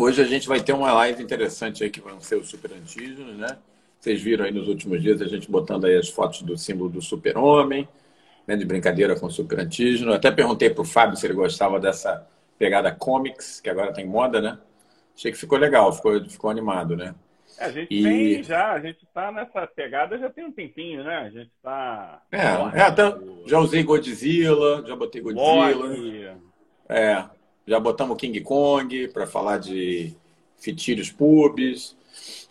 Hoje a gente vai ter uma live interessante aí que vão ser os super antígenos, né? Vocês viram aí nos últimos dias a gente botando aí as fotos do símbolo do super-homem, né? de brincadeira com o super antígeno. Até perguntei para o Fábio se ele gostava dessa pegada comics, que agora tem moda, né? Achei que ficou legal, ficou, ficou animado, né? É, a gente e... tem já, a gente está nessa pegada já tem um tempinho, né? A gente está. É, é até, já usei Godzilla, já botei Godzilla. É, já botamos King Kong para falar de fitilhos pubs.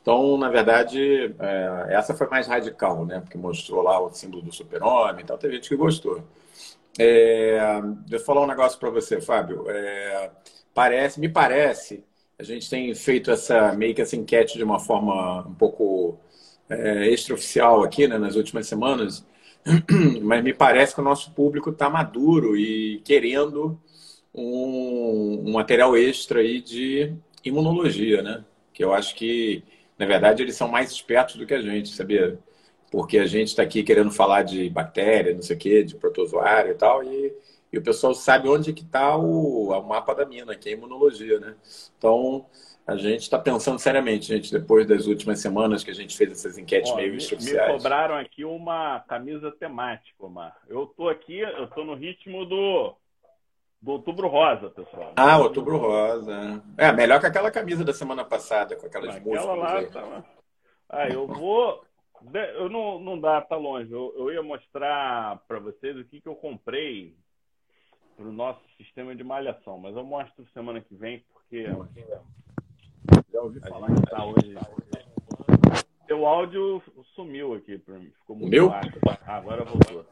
Então, na verdade, é, essa foi mais radical, né? Porque mostrou lá o símbolo do super-homem e tal. Teve gente que gostou. É, deixa eu falar um negócio para você, Fábio. É, parece, me parece, a gente tem feito essa meio que essa enquete de uma forma um pouco é, extraoficial aqui, né, nas últimas semanas, mas me parece que o nosso público está maduro e querendo um, um material extra aí de imunologia, né? Que eu acho que, na verdade, eles são mais espertos do que a gente, sabia? Porque a gente está aqui querendo falar de bactéria, não sei o quê, de protozoário e tal, e, e o pessoal sabe onde que está o, o mapa da mina, que é a imunologia, né? Então, a gente está pensando seriamente, gente, depois das últimas semanas que a gente fez essas enquetes Ó, meio me, Me cobraram aqui uma camisa temática, Omar. Eu tô aqui, eu tô no ritmo do do Outubro Rosa, pessoal. Ah, Outubro Rosa. É, melhor que aquela camisa da semana passada, com aquelas Aquela músicas. Lá, tá... Ah, eu vou. Eu não, não dá, tá longe. Eu, eu ia mostrar para vocês o que, que eu comprei para o nosso sistema de malhação, mas eu mostro semana que vem, porque. Já ouvi falar que tá hoje. Seu áudio sumiu aqui para mim. Ficou muito Meu? baixo. Ah, agora voltou.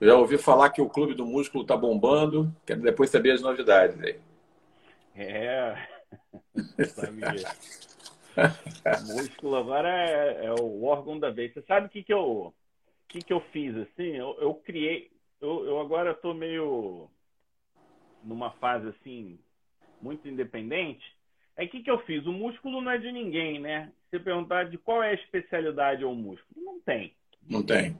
Eu já ouvi falar que o Clube do Músculo está bombando. Quero depois saber as novidades aí. É. o músculo agora é, é, o órgão da vez. Você sabe o que, que, eu, que, que eu fiz? assim? Eu, eu criei. Eu, eu agora estou meio numa fase assim, muito independente. Aí o que, que eu fiz? O músculo não é de ninguém, né? Se perguntar de qual é a especialidade ao músculo, não tem. Não tem.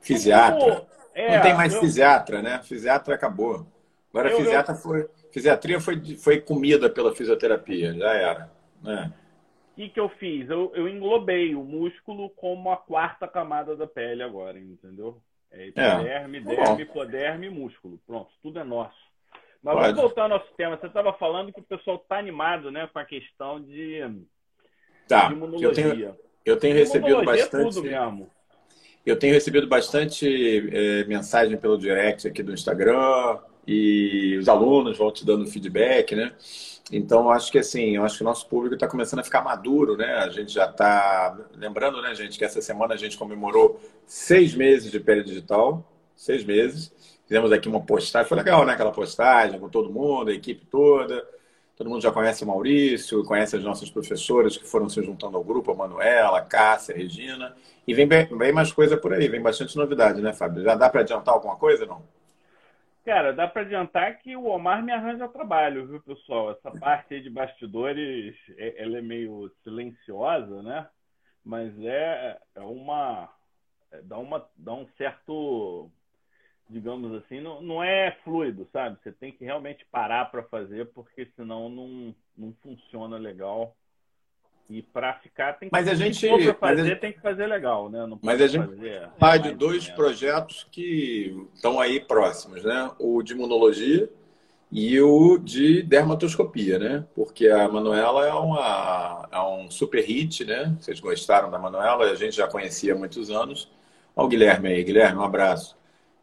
Fisiatra. É, não tem mais eu... fisiatra, né? Fisiatra acabou. Agora eu, fisiatra eu... foi. Fisiatria foi, foi comida pela fisioterapia, já era. Né? O que, que eu fiz? Eu, eu englobei o músculo como a quarta camada da pele agora, entendeu? É epiderme, é. derme, hipoderme e músculo. Pronto, tudo é nosso. Mas Pode. vamos voltar ao nosso tema. Você estava falando que o pessoal está animado né, com a questão de, tá. de imunologia. Eu tenho, eu tenho recebido bastante. É tudo mesmo. Eu tenho recebido bastante é, mensagem pelo direct aqui do Instagram e os alunos vão te dando feedback, né? Então, acho que assim, acho que o nosso público está começando a ficar maduro, né? A gente já está. Lembrando, né, gente, que essa semana a gente comemorou seis meses de pele digital seis meses. Fizemos aqui uma postagem, foi legal, né? Aquela postagem com todo mundo, a equipe toda. Todo mundo já conhece o Maurício, conhece as nossas professoras que foram se juntando ao grupo, a Manuela, a Cássia, a Regina. E vem bem, bem mais coisa por aí, vem bastante novidade, né, Fábio? Já dá para adiantar alguma coisa, não? Cara, dá para adiantar que o Omar me arranja trabalho, viu, pessoal? Essa parte aí de bastidores, é, ela é meio silenciosa, né? Mas é, é uma... É, dá, uma dá um certo digamos assim, não, não é fluido, sabe? Você tem que realmente parar para fazer, porque senão não, não funciona legal. E para ficar tem que mas a gente para fazer a, tem que fazer legal, né? Não mas a gente faz de dois projetos que estão aí próximos, né? O de imunologia e o de dermatoscopia, né? Porque a Manuela é uma é um super hit, né? Vocês gostaram da Manuela, a gente já conhecia há muitos anos. Olha o Guilherme aí, Guilherme, um abraço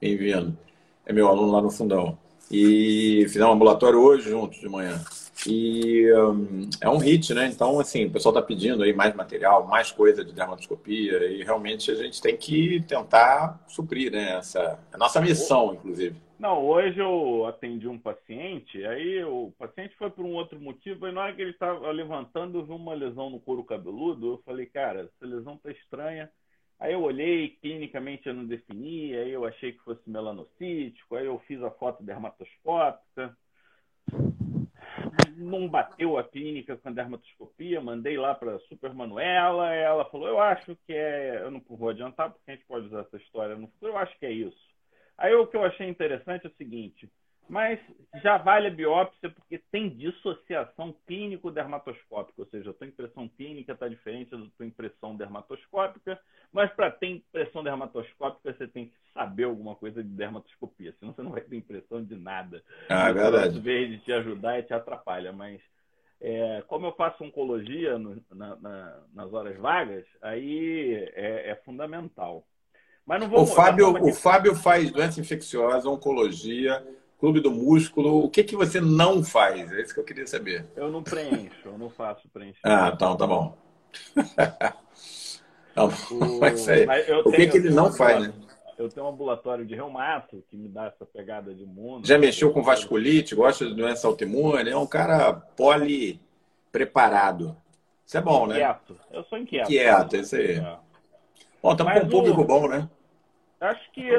bem-vindo. É meu aluno lá no fundão. E fizemos um ambulatório hoje juntos de manhã. E um, é um hit, né? Então, assim, o pessoal está pedindo aí mais material, mais coisa de dermatoscopia, e realmente a gente tem que tentar suprir, né? Essa a nossa missão, inclusive. Não, hoje eu atendi um paciente, aí o paciente foi por um outro motivo, e na hora que ele estava levantando, eu vi uma lesão no couro cabeludo, eu falei, cara, essa lesão tá estranha Aí eu olhei, clinicamente eu não defini, aí eu achei que fosse melanocítico, aí eu fiz a foto dermatoscópica. Não bateu a clínica com a dermatoscopia, mandei lá para a Super Manuela, ela falou, eu acho que é, eu não vou adiantar porque a gente pode usar essa história no futuro, eu acho que é isso. Aí o que eu achei interessante é o seguinte, Mas já vale a biópsia porque tem dissociação clínico-dermatoscópica, ou seja, a tua impressão clínica está diferente da tua impressão dermatoscópica, mas para ter impressão dermatoscópica você tem que saber alguma coisa de dermatoscopia, senão você não vai ter impressão de nada. Ah, é verdade. Às vezes te ajudar e te atrapalha, mas é, como eu faço oncologia no, na, na, nas horas vagas, aí é, é fundamental. Mas não vou o Fábio, o Fábio faz doença infecciosa, oncologia, Clube do Músculo, o que, que você não faz? É isso que eu queria saber. Eu não preencho, eu não faço preenchimento. Ah, então tá bom. não, o... mas aí, o que, que ele não faz, né? Eu tenho um ambulatório de reumato que me dá essa pegada de mundo. Já mexeu com vasculite, gosta de doença autoimune, é um cara poli preparado. Isso é bom, né? Inquieto. Eu sou inquieto. Inquieto, isso aí. É. Bom, estamos com um público o... bom, né? Acho que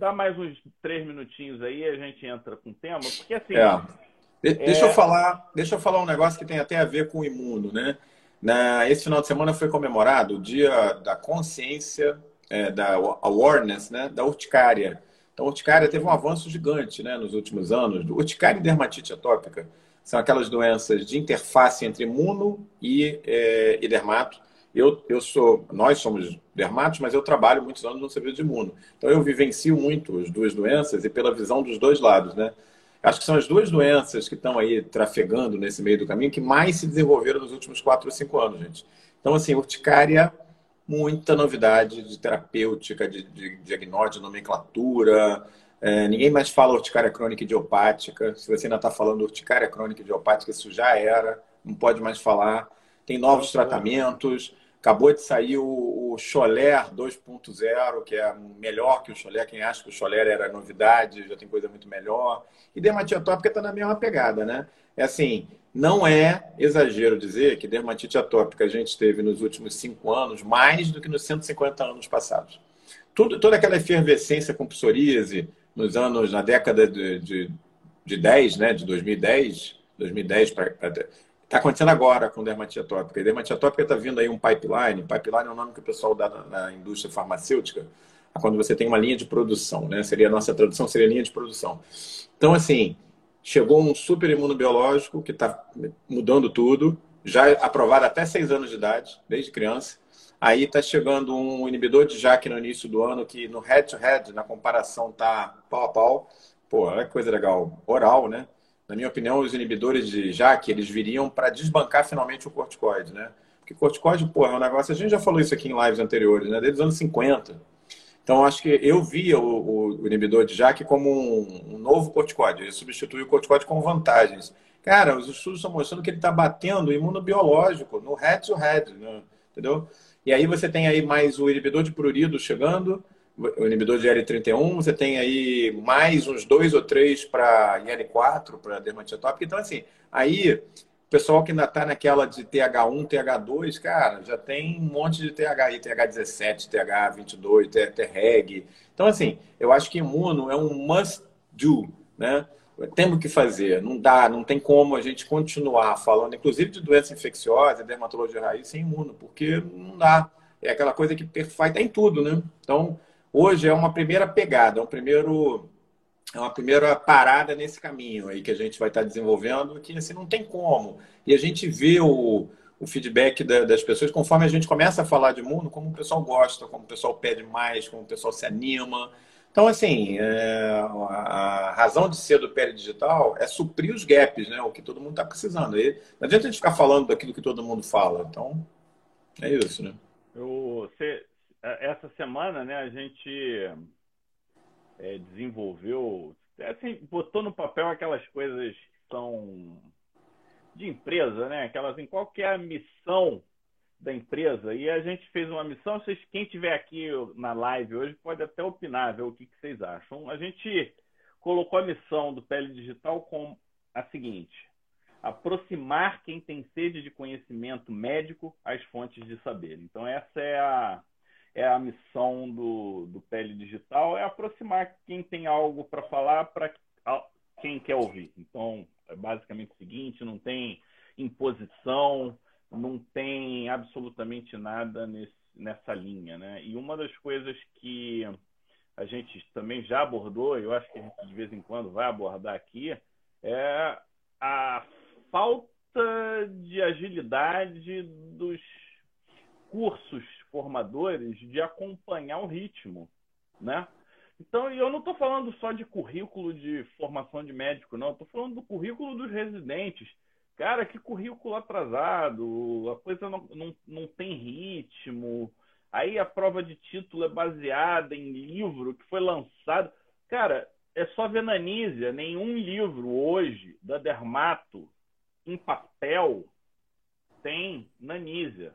dá mais uns três minutinhos aí a gente entra com o tema, porque assim. É. De deixa, é... eu falar, deixa eu falar um negócio que tem até a ver com o imuno, né? Na, esse final de semana foi comemorado o Dia da Consciência, é, da Awareness, né? Da urticária. Então, a urticária teve um avanço gigante né, nos últimos anos. Urticária e dermatite atópica são aquelas doenças de interface entre imuno e, é, e dermato eu, eu sou, nós somos dermatos, mas eu trabalho muitos anos no serviço de imuno. Então eu vivencio muito as duas doenças e pela visão dos dois lados, né? Acho que são as duas doenças que estão aí trafegando nesse meio do caminho que mais se desenvolveram nos últimos quatro ou cinco anos, gente. Então, assim, urticária, muita novidade de terapêutica, de, de diagnóstico, de nomenclatura. É, ninguém mais fala urticária crônica idiopática. Se você ainda está falando urticária crônica idiopática, isso já era, não pode mais falar. Tem novos tratamentos. Acabou de sair o, o Choler 2.0, que é melhor que o Choler. Quem acha que o Choler era novidade, já tem coisa muito melhor. E dermatite atópica está na mesma pegada, né? É assim, não é exagero dizer que dermatite atópica a gente teve nos últimos cinco anos mais do que nos 150 anos passados. Tudo, toda aquela efervescência com psoríase nos anos, na década de, de, de 10, né, de 2010, 2010 para Está acontecendo agora com dermatite atópica. E dermatite atópica está vindo aí um pipeline. Pipeline é o nome que o pessoal dá na, na, indústria farmacêutica, quando você tem uma linha de produção, né? Seria a nossa tradução, seria linha de produção. Então, assim, chegou um super imunobiológico que está mudando tudo, já aprovado até seis anos de idade, desde criança. Aí está chegando um inibidor de JAK no início do ano, que no head-to-head, -head, na comparação, tá pau a pau. Pô, é coisa legal. Oral, né? Na minha opinião, os inibidores de JAK, eles viriam para desbancar finalmente o corticoide, né? Porque corticoide, porra, é um negócio, a gente já falou isso aqui em lives anteriores, né? Desde os anos 50. Então, acho que eu via o, o inibidor de JAK como um, um, novo corticoide. Ele substitui o corticoide com vantagens. Cara, os estudos estão mostrando que ele está batendo imunobiológico no head-to-head, -head, né? entendeu? E aí você tem aí mais o inibidor de prurido chegando, o inibidor de IL-31, você tem aí mais uns dois ou três para IL-4, para dermatite atópica. Então, assim, aí o pessoal que ainda está naquela de TH1, TH2, cara, já tem um monte de TH aí, TH17, TH22, TREG. Então, assim, eu acho que imuno é um must do, né? Temos que fazer, não dá, não tem como a gente continuar falando, inclusive de doença infecciosa, dermatologia raiz, sem imuno, porque não dá. É aquela coisa que faz, tá em tudo, né? Então, hoje é uma primeira pegada, é um primeiro é uma primeira parada nesse caminho aí que a gente vai estar desenvolvendo, que assim não tem como. E a gente vê o, o feedback da, das pessoas conforme a gente começa a falar de mundo, como o pessoal gosta, como o pessoal pede mais, como o pessoal se anima. Então, assim, é, a razão de ser do Pele Digital é suprir os gaps, né? O que todo mundo está precisando. E não adianta a gente ficar falando daquilo que todo mundo fala. Então, é isso, né? Você, essa semana, né, a gente é, desenvolveu, assim, botou no papel aquelas coisas que são de empresa, né? Aquelas em qual é a missão da empresa. E a gente fez uma missão. Vocês, quem tiver aqui na live hoje pode até opinar, ver o que, que vocês acham. A gente colocou a missão do Pele Digital com a seguinte: aproximar quem tem sede de conhecimento médico às fontes de saber. Então essa é a é a missão do, do Pele Digital, é aproximar quem tem algo para falar para quem quer ouvir. Então, é basicamente o seguinte, não tem imposição, não tem absolutamente nada nesse, nessa linha, né? E uma das coisas que a gente também já abordou, eu acho que a gente de vez em quando vai abordar aqui, é a falta de agilidade dos cursos formadores de acompanhar o ritmo, né? Então, eu não estou falando só de currículo de formação de médico, não. Estou falando do currículo dos residentes. Cara, que currículo atrasado, a coisa não, não, não tem ritmo. Aí a prova de título é baseada em livro que foi lançado. Cara, é só ver na Nízia, nenhum livro hoje da Dermato em papel tem na Nízia.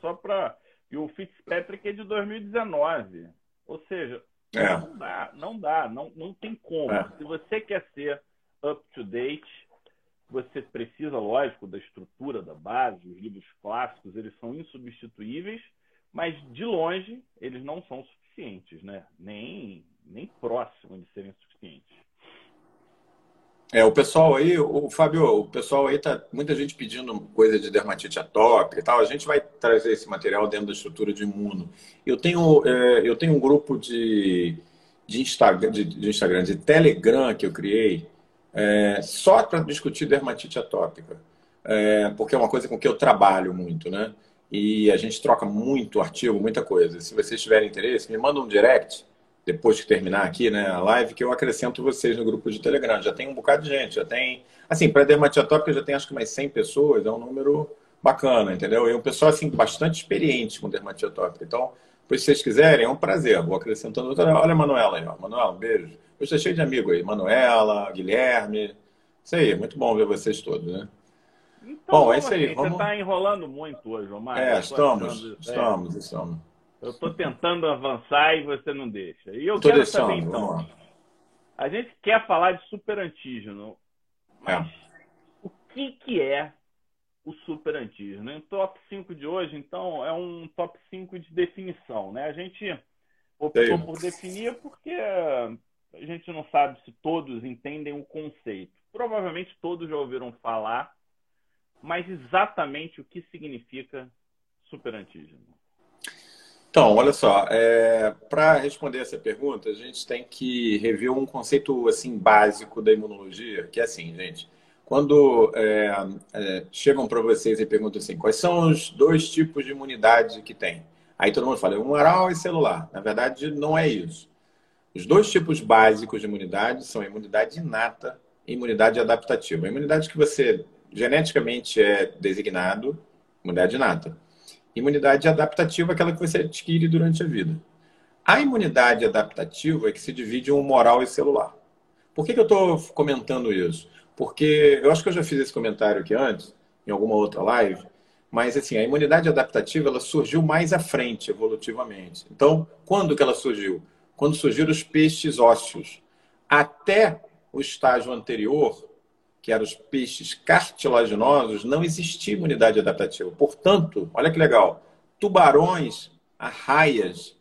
Só para. E o Fitzpatrick é de 2019. Ou seja, é. não dá, não dá, não, não tem como. É. Se você quer ser up to date, você precisa, lógico, da estrutura da base, os livros clássicos, eles são insubstituíveis, mas de longe eles não são suficientes, né? Nem, nem próximo de serem suficientes. É, o pessoal aí, o Fábio, o pessoal aí tá muita gente pedindo coisa de dermatite atópica e tal. A gente vai trazer esse material dentro da estrutura de imuno. Eu tenho, é, eu tenho um grupo de, de, Instagram, de, de Instagram, de Telegram que eu criei é, só para discutir dermatite atópica, é, porque é uma coisa com que eu trabalho muito, né? E a gente troca muito artigo, muita coisa. Se vocês tiverem interesse, me manda um direct depois que terminar aqui, né, a live, que eu acrescento vocês no grupo de Telegram. Já tem um bocado de gente, já tem. Assim, para dermatite atópica já tem acho que mais 100 pessoas, é um número bacana, entendeu? E um pessoal, assim, bastante experiente com dermatite atópica. Então, se vocês quiserem, é um prazer. Vou acrescentando outra. Olha a Manuela aí, ó. Manuela, um beijo. Eu estou cheio de amigo aí. Manuela, Guilherme. Isso aí, muito bom ver vocês todos, né? Então, bom, é isso aí. Assim? Vamos... Você está enrolando muito hoje, Omar. É, estamos, achando... estamos, é. estamos. Eu estou tentando avançar e você não deixa. E eu quero deixando, saber, então. A gente quer falar de superantígeno, mas é. o que, que é o superantígeno? O top 5 de hoje, então, é um top 5 de definição. Né? A gente optou por definir porque a gente não sabe se todos entendem o conceito. Provavelmente todos já ouviram falar, mas exatamente o que significa superantígeno. Então, olha só, é, para responder essa pergunta, a gente tem que rever um conceito assim básico da imunologia, que é assim, gente. Quando é, é, chegam para vocês e perguntam assim, quais são os dois tipos de imunidade que tem? Aí todo mundo fala, humoral e celular. Na verdade, não é isso. Os dois tipos básicos de imunidade são a imunidade inata e imunidade adaptativa. A imunidade que você geneticamente é designado, imunidade inata. Imunidade adaptativa é aquela que você adquire durante a vida. A imunidade adaptativa é que se divide em humoral e celular. Por que, que eu estou comentando isso? Porque eu acho que eu já fiz esse comentário aqui antes, em alguma outra live, mas assim, a imunidade adaptativa ela surgiu mais à frente, evolutivamente. Então, quando que ela surgiu? Quando surgiram os peixes ósseos. Até o estágio anterior, que eram os peixes cartilaginosos, não existia imunidade adaptativa. Portanto, olha que legal, tubarões, arraias,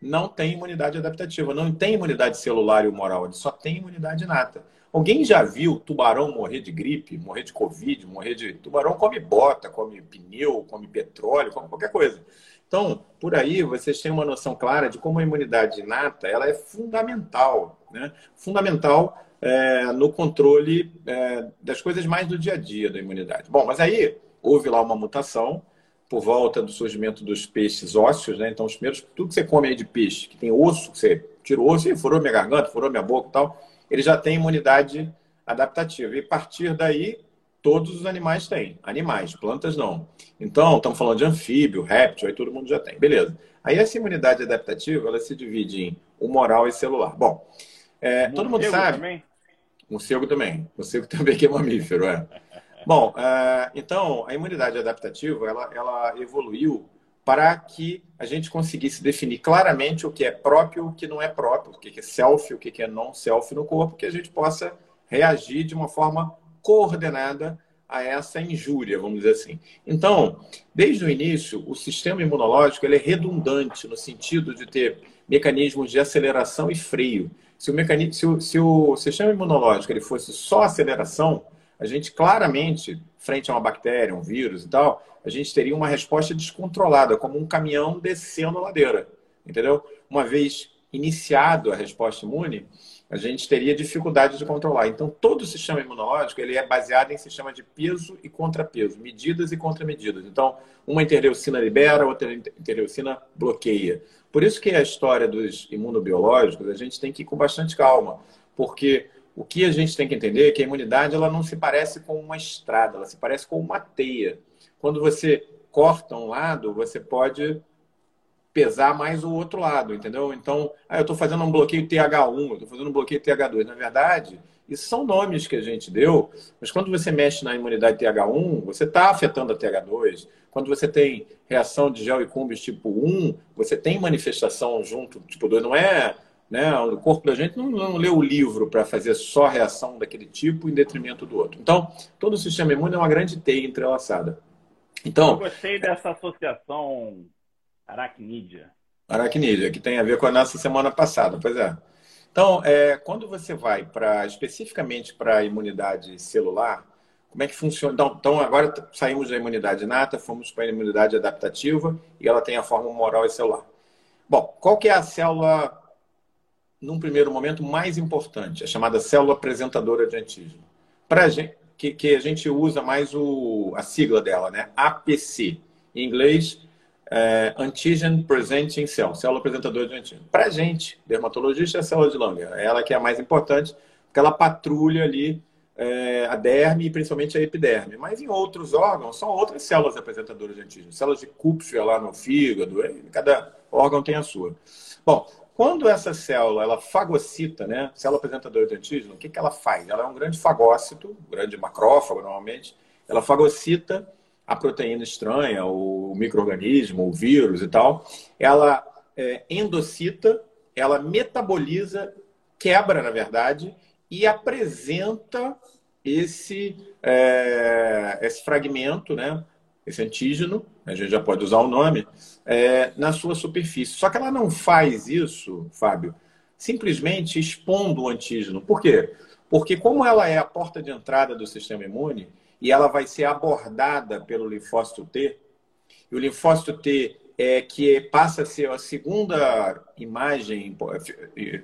não têm imunidade adaptativa, não tem imunidade celular e humoral, eles só têm imunidade inata. Alguém já viu tubarão morrer de gripe, morrer de covid, morrer de. Tubarão come bota, come pneu, come petróleo, come qualquer coisa. Então, por aí, vocês têm uma noção clara de como a imunidade inata ela é fundamental. Né? Fundamental é, no controle é, das coisas mais do dia a dia da imunidade. Bom, mas aí houve lá uma mutação por volta do surgimento dos peixes ósseos, né? Então, os primeiros, tudo que você come aí de peixe, que tem osso, que você tira o osso e furou minha garganta, furou minha boca e tal, ele já tem imunidade adaptativa. E a partir daí, todos os animais têm. Animais, plantas não. Então, estamos falando de anfíbio, réptil, aí todo mundo já tem. Beleza. Aí essa imunidade adaptativa, ela se divide em humoral e celular. Bom, é, todo mundo sabe... Também? Morcego também. Morcego também que é mamífero, é. Bom, uh, então, a imunidade adaptativa, ela, ela evoluiu para que a gente conseguisse definir claramente o que é próprio e o que não é próprio, o que é self, o que é não self no corpo, que a gente possa reagir de uma forma coordenada a essa injúria, vamos dizer assim. Então, desde o início, o sistema imunológico ele é redundante no sentido de ter mecanismos de aceleração e freio. Se o, mecanismo, se o, se o sistema imunológico ele fosse só aceleração, a gente claramente, frente a uma bactéria, um vírus e tal, a gente teria uma resposta descontrolada, como um caminhão descendo a ladeira, entendeu? Uma vez iniciado a resposta imune, a gente teria dificuldade de controlar. Então, todo o sistema imunológico ele é baseado em sistema de peso e contrapeso, medidas e contramedidas. Então, uma interleucina libera, outra interleucina bloqueia. Por isso que a história dos imunobiológicos a gente tem que ir com bastante calma, porque o que a gente tem que entender é que a imunidade ela não se parece com uma estrada, ela se parece com uma teia. Quando você corta um lado, você pode pesar mais o outro lado, entendeu? Então, ah, eu estou fazendo um bloqueio TH1, eu estou fazendo um bloqueio TH2. Na verdade, isso são nomes que a gente deu, mas quando você mexe na imunidade TH1, você está afetando a TH2. Quando você tem reação de gel e cumbis tipo 1, você tem manifestação junto, tipo 2. Não é. Né? O corpo da gente não, não lê o livro para fazer só reação daquele tipo em detrimento do outro. Então, todo o sistema imune é uma grande teia entrelaçada. Então, eu gostei dessa associação Aracnídea. Aracnídea, que tem a ver com a nossa semana passada, pois é. Então, é, quando você vai para especificamente para a imunidade celular, como é que funciona? Então, então, agora saímos da imunidade inata, fomos para a imunidade adaptativa e ela tem a forma moral e celular. Bom, qual que é a célula, num primeiro momento, mais importante? A chamada célula apresentadora de antígeno. Para gente, que, que a gente usa mais o, a sigla dela, né? APC. Em inglês, é, Antigen Presenting Cell, célula apresentadora de antígeno. Para gente, dermatologista, é a célula de Langer. É ela que é a mais importante, porque ela patrulha ali é, a derme e principalmente a epiderme. Mas em outros órgãos, são outras células apresentadoras de antígeno. Células de Kupffer lá no fígado, cada órgão tem a sua. Bom, quando essa célula ela fagocita, né, célula apresentadora de antígeno, o que, que ela faz? Ela é um grande fagócito, um grande macrófago normalmente, ela fagocita a proteína estranha, o microorganismo, o vírus e tal, ela é, endocita, ela metaboliza, quebra, na verdade, e apresenta esse, é, esse fragmento, né, esse antígeno, a gente já pode usar o nome, é, na sua superfície. Só que ela não faz isso, Fábio, simplesmente expondo o antígeno. Por quê? Porque como ela é a porta de entrada do sistema imune, e ela vai ser abordada pelo linfócito T. E o linfócito T é que passa a ser a segunda imagem,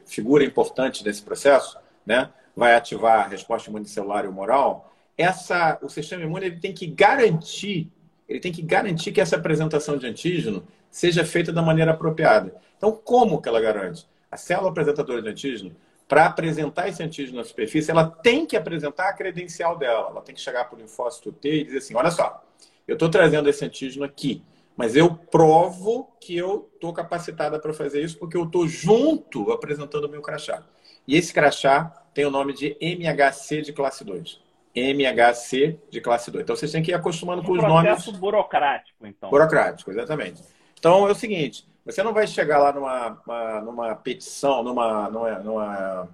figura importante desse processo, né? Vai ativar a resposta imunicelular e humoral. Essa, o sistema imune ele tem que garantir, ele tem que garantir que essa apresentação de antígeno seja feita da maneira apropriada. Então, como que ela garante? A célula apresentadora de antígeno para apresentar esse antígeno na superfície, ela tem que apresentar a credencial dela. Ela tem que chegar para o linfócito T e dizer assim: olha só, eu estou trazendo esse antígeno aqui, mas eu provo que eu estou capacitada para fazer isso porque eu estou junto apresentando o meu crachá. E esse crachá tem o nome de MHC de classe 2. MHC de classe 2. Então vocês têm que ir acostumando um com os nomes. Processo burocrático, então. Burocrático, exatamente. Então é o seguinte: você não vai chegar lá numa, uma, numa petição, numa, numa, numa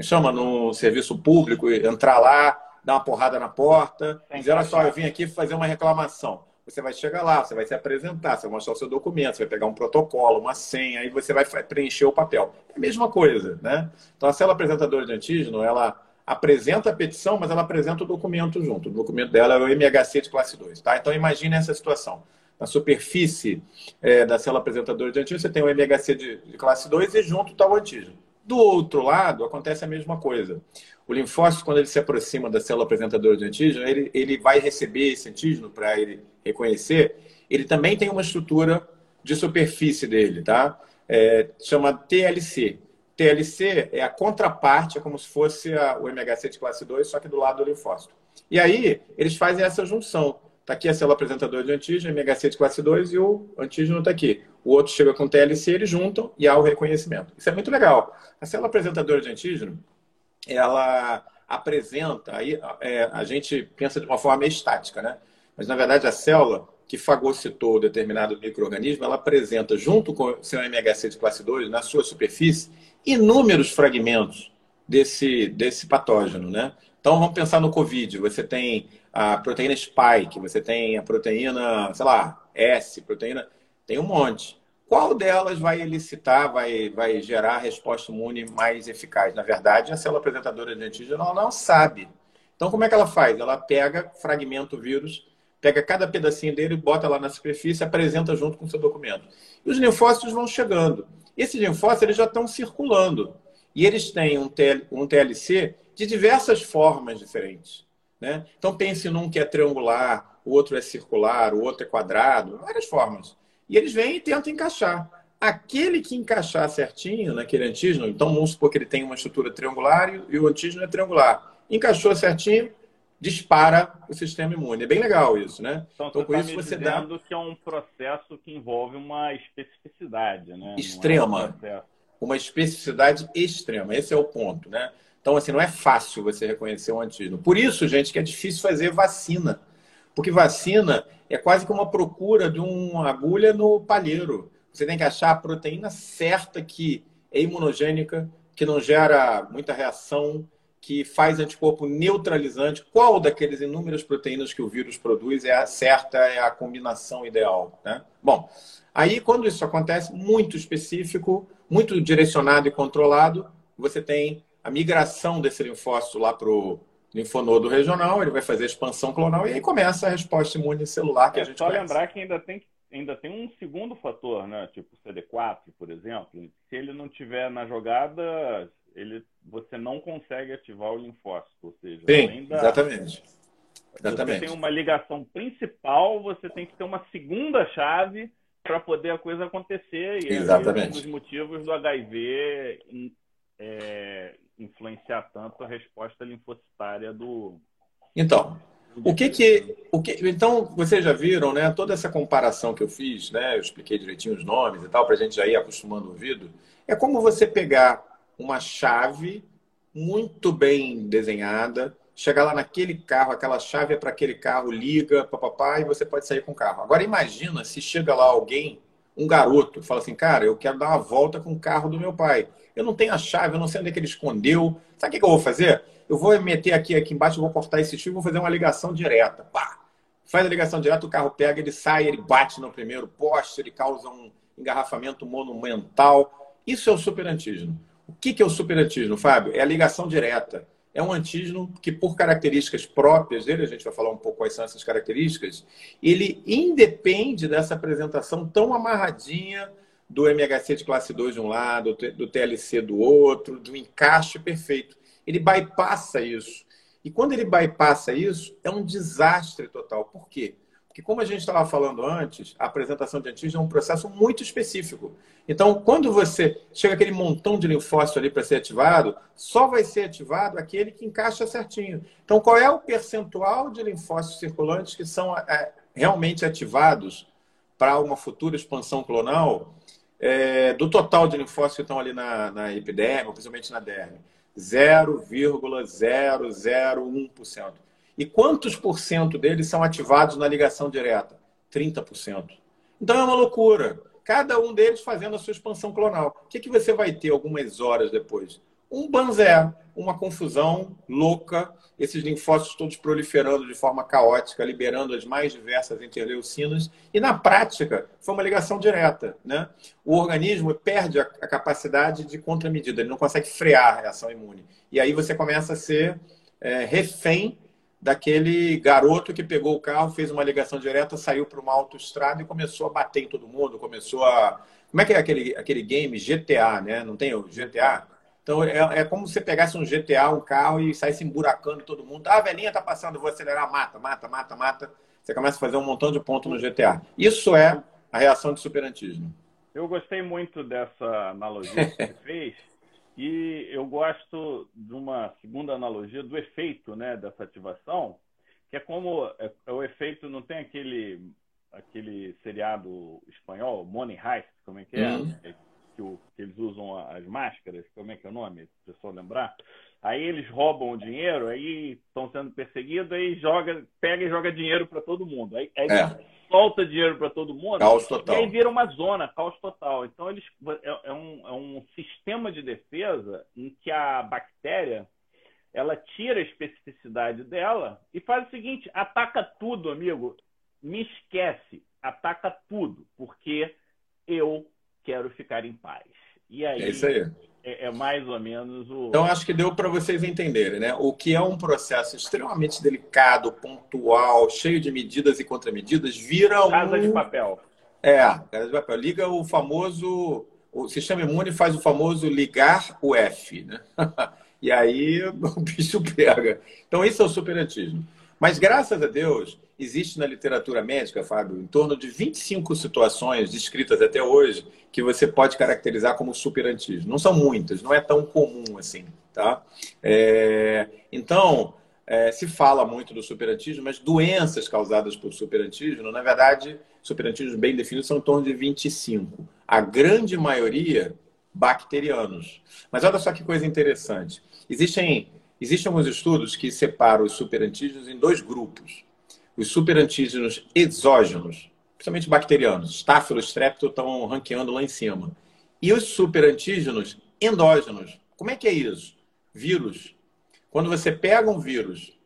chama, num serviço público, entrar lá, dar uma porrada na porta, dizer, olha só, eu vim aqui fazer uma reclamação. Você vai chegar lá, você vai se apresentar, você vai mostrar o seu documento, você vai pegar um protocolo, uma senha, aí você vai preencher o papel. É a mesma coisa, né? Então, a célula apresentadora de antígeno, ela apresenta a petição, mas ela apresenta o documento junto. O documento dela é o MHC de classe 2, tá? Então, imagine essa situação na superfície é, da célula apresentadora de antígeno, você tem o MHC de, de classe 2 e junto está o antígeno. Do outro lado, acontece a mesma coisa. O linfócito, quando ele se aproxima da célula apresentadora de antígeno, ele, ele vai receber esse antígeno para ele reconhecer. Ele também tem uma estrutura de superfície dele, tá? É, chama TLC. TLC é a contraparte, é como se fosse a, o MHC de classe 2, só que do lado do linfócito. E aí, eles fazem essa junção. Está aqui a célula apresentadora de antígeno, MHC de classe 2 e o antígeno está aqui. O outro chega com TLC, eles juntam e há o reconhecimento. Isso é muito legal. A célula apresentadora de antígeno, ela apresenta, aí é, a gente pensa de uma forma estática, né? Mas na verdade a célula que fagocitou determinado microorganismo, ela apresenta junto com o seu MHC de classe 2, na sua superfície, inúmeros fragmentos desse, desse patógeno, né? Então vamos pensar no COVID. Você tem a proteína spike, você tem a proteína, sei lá, S, proteína, tem um monte. Qual delas vai elicitar, vai, vai gerar a resposta imune mais eficaz? Na verdade, a célula apresentadora de antígeno ela não sabe. Então, como é que ela faz? Ela pega, fragmenta o vírus, pega cada pedacinho dele, bota lá na superfície, apresenta junto com o seu documento. E os linfócitos vão chegando. Esses linfócitos eles já estão circulando. E eles têm um, TL, um TLC de diversas formas diferentes. Né? Então pense num que é triangular, o outro é circular, o outro é quadrado, várias formas. E eles vêm e tentam encaixar. Aquele que encaixar certinho naquele antígeno, então vamos supor que ele tem uma estrutura triangular e o antígeno é triangular. Encaixou certinho, dispara o sistema imune. É bem legal isso, né? Então, então com tá isso você dá que é um processo que envolve uma especificidade, né? Extrema. É um uma especificidade extrema. Esse é o ponto, né? Então, assim, não é fácil você reconhecer um antígeno. Por isso, gente, que é difícil fazer vacina. Porque vacina é quase que uma procura de uma agulha no palheiro. Você tem que achar a proteína certa que é imunogênica, que não gera muita reação, que faz anticorpo neutralizante. Qual daqueles inúmeras proteínas que o vírus produz é a certa, é a combinação ideal? Né? Bom, aí quando isso acontece, muito específico, muito direcionado e controlado, você tem a migração desse linfócito lá para o linfonodo regional, ele vai fazer a expansão clonal e aí começa a resposta imune celular que é a gente só conhece. lembrar que ainda tem, ainda tem um segundo fator, né? Tipo CD4, por exemplo. Se ele não tiver na jogada, ele, você não consegue ativar o linfócito. Ou seja, Sim, da, exatamente. Exatamente. Você tem uma ligação principal, você tem que ter uma segunda chave para poder a coisa acontecer. E Exatamente. um dos motivos do HIV é, influenciar tanto a resposta linfocitária do. Então, o que que, o que, então vocês já viram, né? Toda essa comparação que eu fiz, né? Eu expliquei direitinho os nomes e tal para a gente já ir acostumando o ouvido. É como você pegar uma chave muito bem desenhada, chegar lá naquele carro, aquela chave é para aquele carro, liga, papapá, e você pode sair com o carro. Agora imagina se chega lá alguém, um garoto, fala assim, cara, eu quero dar uma volta com o carro do meu pai. Eu não tenho a chave, eu não sei onde é que ele escondeu. Sabe o que eu vou fazer? Eu vou meter aqui, aqui embaixo, vou cortar esse fio vou fazer uma ligação direta. Pá! Faz a ligação direta, o carro pega, ele sai, ele bate no primeiro poste, ele causa um engarrafamento monumental. Isso é o superantígeno. O que é o superantígeno, Fábio? É a ligação direta. É um antígeno que, por características próprias dele, a gente vai falar um pouco quais são essas características, ele independe dessa apresentação tão amarradinha do MHC de classe 2 de um lado, do TLC do outro, do encaixe perfeito. Ele bypassa isso. E quando ele bypassa isso, é um desastre total. Por quê? Porque, como a gente estava falando antes, a apresentação de antígeno é um processo muito específico. Então, quando você chega aquele montão de linfócito ali para ser ativado, só vai ser ativado aquele que encaixa certinho. Então, qual é o percentual de linfócitos circulantes que são é, realmente ativados para uma futura expansão clonal? é, do total de linfócitos que estão ali na, na epiderme, principalmente na derme. 0,001%. E quantos por cento deles são ativados na ligação direta? 30%. Então é uma loucura. Cada um deles fazendo a sua expansão clonal. O que, que você vai ter algumas horas depois? Um banzé, uma confusão louca, esses linfócitos todos proliferando de forma caótica, liberando as mais diversas interleucinas, e na prática foi uma ligação direta. Né? O organismo perde a capacidade de contramedida, ele não consegue frear a reação imune. E aí você começa a ser é, refém daquele garoto que pegou o carro, fez uma ligação direta, saiu para uma autoestrada e começou a bater em todo mundo, começou a. Como é que é aquele, aquele game GTA, né? Não tem o GTA? Então é, é como se você pegasse um GTA, um carro e saísse emburacando todo mundo. Ah, a velhinha tá passando, vou acelerar, mata, mata, mata, mata. Você começa a fazer um montão de pontos no GTA. Isso é a reação de superantismo. Eu gostei muito dessa analogia que você fez. E eu gosto de uma segunda analogia do efeito né, dessa ativação, que é como é, é o efeito, não tem aquele, aquele seriado espanhol, Money Heist, como é que é? Uhum. é que, o, que eles usam as máscaras, como é que é o nome? Se o pessoal lembrar. Aí eles roubam o dinheiro, aí estão sendo perseguidos, aí joga, pega e joga dinheiro para todo mundo. Aí, aí é. Solta dinheiro para todo mundo. Caos total. E aí vira uma zona, caos total. Então eles é, é, um, é um sistema de defesa em que a bactéria ela tira a especificidade dela e faz o seguinte: ataca tudo, amigo. Me esquece, ataca tudo, porque eu quero ficar em paz. E aí, é isso aí. É, é, mais ou menos o. Então, acho que deu para vocês entenderem, né? O que é um processo extremamente delicado, pontual, cheio de medidas e contramedidas, vira um. Casa de papel. É, casa de papel. Liga o famoso. O sistema imune faz o famoso ligar o F, né? e aí o bicho pega. Então, isso é o superantismo. Mas, graças a Deus, existe na literatura médica, Fábio, em torno de 25 situações descritas até hoje que você pode caracterizar como superantismo. Não são muitas, não é tão comum assim, tá? É... Então, é, se fala muito do superantismo, mas doenças causadas por superantismo, na verdade, superantismos bem definidos são em torno de 25. A grande maioria bacterianos. Mas olha só que coisa interessante. Existem, existem alguns estudos que separam os superantígenos em dois grupos os superantígenos exógenos, principalmente bacterianos, Staphylo strepto estão ranqueando lá em cima. E os superantígenos endógenos. Como é que é isso? Vírus. Quando você pega um vírus,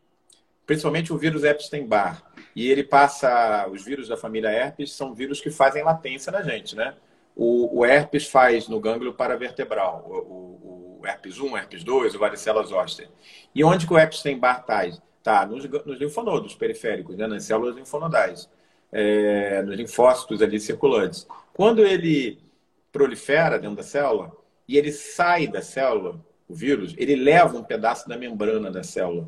principalmente o vírus Epstein-Barr, e ele passa. Os vírus da família herpes são vírus que fazem latência na gente, né? O, o herpes faz no gânglio paravertebral, o, o, o herpes 1, o herpes 2, o varicela zoster. E onde que o Epstein-Barr está? Tá, nos, nos linfonodos periféricos, né? nas células linfonodais, é, nos linfócitos ali circulantes. Quando ele prolifera dentro da célula e ele sai da célula, o vírus, ele leva um pedaço da membrana da célula.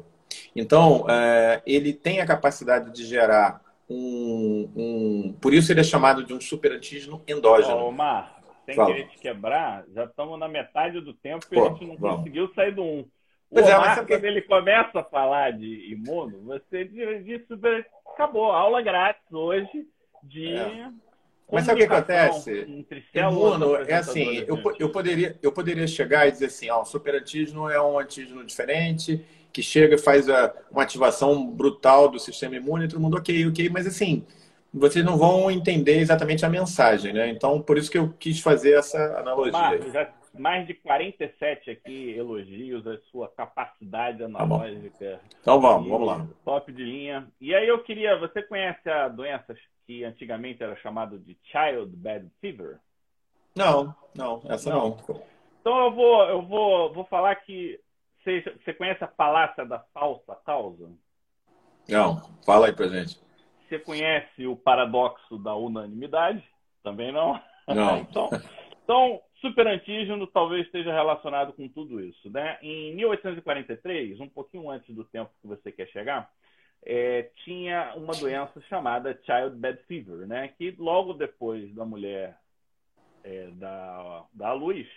Então, é, ele tem a capacidade de gerar um, um, Por isso ele é chamado de um superantígeno endógeno. Ô, Mar, sem Fala. querer te quebrar, já estamos na metade do tempo e Pô, a gente não vamos. conseguiu sair do 1. Pois é, mas quando ele começa a falar de imuno, você diz super. Acabou, aula grátis hoje de. É. Mas sabe o que acontece? Imuno é assim, eu, eu, poderia, eu poderia chegar e dizer assim, ó, o superantígeno é um antígeno diferente, que chega e faz a, uma ativação brutal do sistema imune, todo mundo ok, ok, mas assim, vocês não vão entender exatamente a mensagem, né? Então, por isso que eu quis fazer essa analogia. Marcos, já mais de 47 aqui elogios à sua capacidade tá analógica. Tá então vamos, vamos lá. Top de linha. E aí eu queria, você conhece a doença que antigamente era chamada de Child Bed Fever? Não, não, essa não. não. Então eu vou, eu vou, vou falar que você, você conhece a falácia da falsa causa? Não, fala aí pra gente. Você conhece o paradoxo da unanimidade? Também não? Não. então, então, superantígeno talvez esteja relacionado com tudo isso. Né? Em 1843, um pouquinho antes do tempo que você quer chegar, é, tinha uma doença chamada Child Bed Fever, né? que logo depois da mulher é, da, da luz,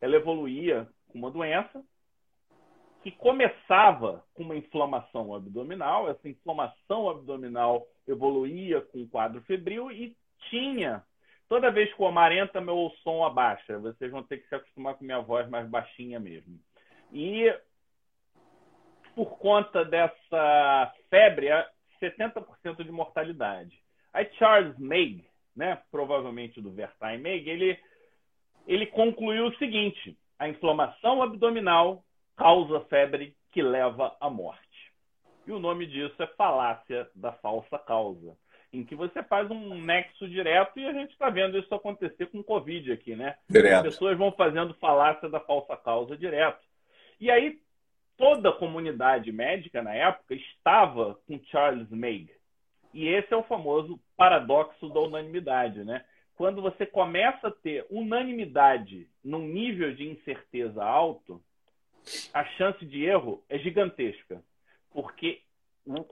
ela evoluía com uma doença que começava com uma inflamação abdominal, essa inflamação abdominal evoluía com um quadro febril e tinha Toda vez que o Omar entra, meu som abaixa. Vocês vão ter que se acostumar com minha voz mais baixinha mesmo. E por conta dessa febre, 70% de mortalidade. Aí Charles Meig, né, provavelmente do Vertain Meig, ele, ele concluiu o seguinte: a inflamação abdominal causa febre que leva à morte. E o nome disso é falácia da falsa causa em que você faz um nexo direto e a gente está vendo isso acontecer com o Covid aqui, né? Direto. As pessoas vão fazendo falácia da falsa causa direto. E aí toda a comunidade médica na época estava com Charles Meig. E esse é o famoso paradoxo da unanimidade, né? Quando você começa a ter unanimidade num nível de incerteza alto, a chance de erro é gigantesca. Porque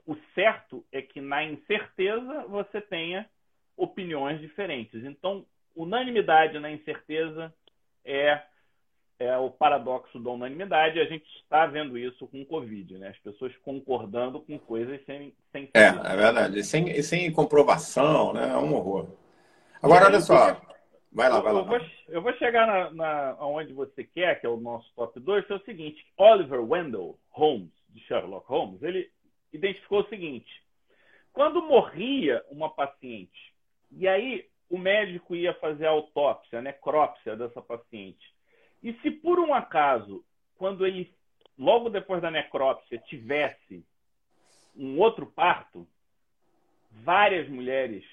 o, certo é que na incerteza você tenha opiniões diferentes. Então, unanimidade na incerteza é, é o paradoxo da unanimidade. A gente está vendo isso com o Covid, né? As pessoas concordando com coisas sem, sem É, é verdade. E sem, e sem comprovação, né? É um horror. Agora, olha só. Vai lá, vai lá. Eu vou, eu vou chegar na, na, onde você quer, que é o nosso top 2, que é o seguinte. Oliver Wendell Holmes, de Sherlock Holmes, ele identificou o seguinte: quando morria uma paciente, e aí o médico ia fazer a autópsia, a necrópsia dessa paciente, e se por um acaso, quando ele, logo depois da necrópsia, tivesse um outro parto, várias mulheres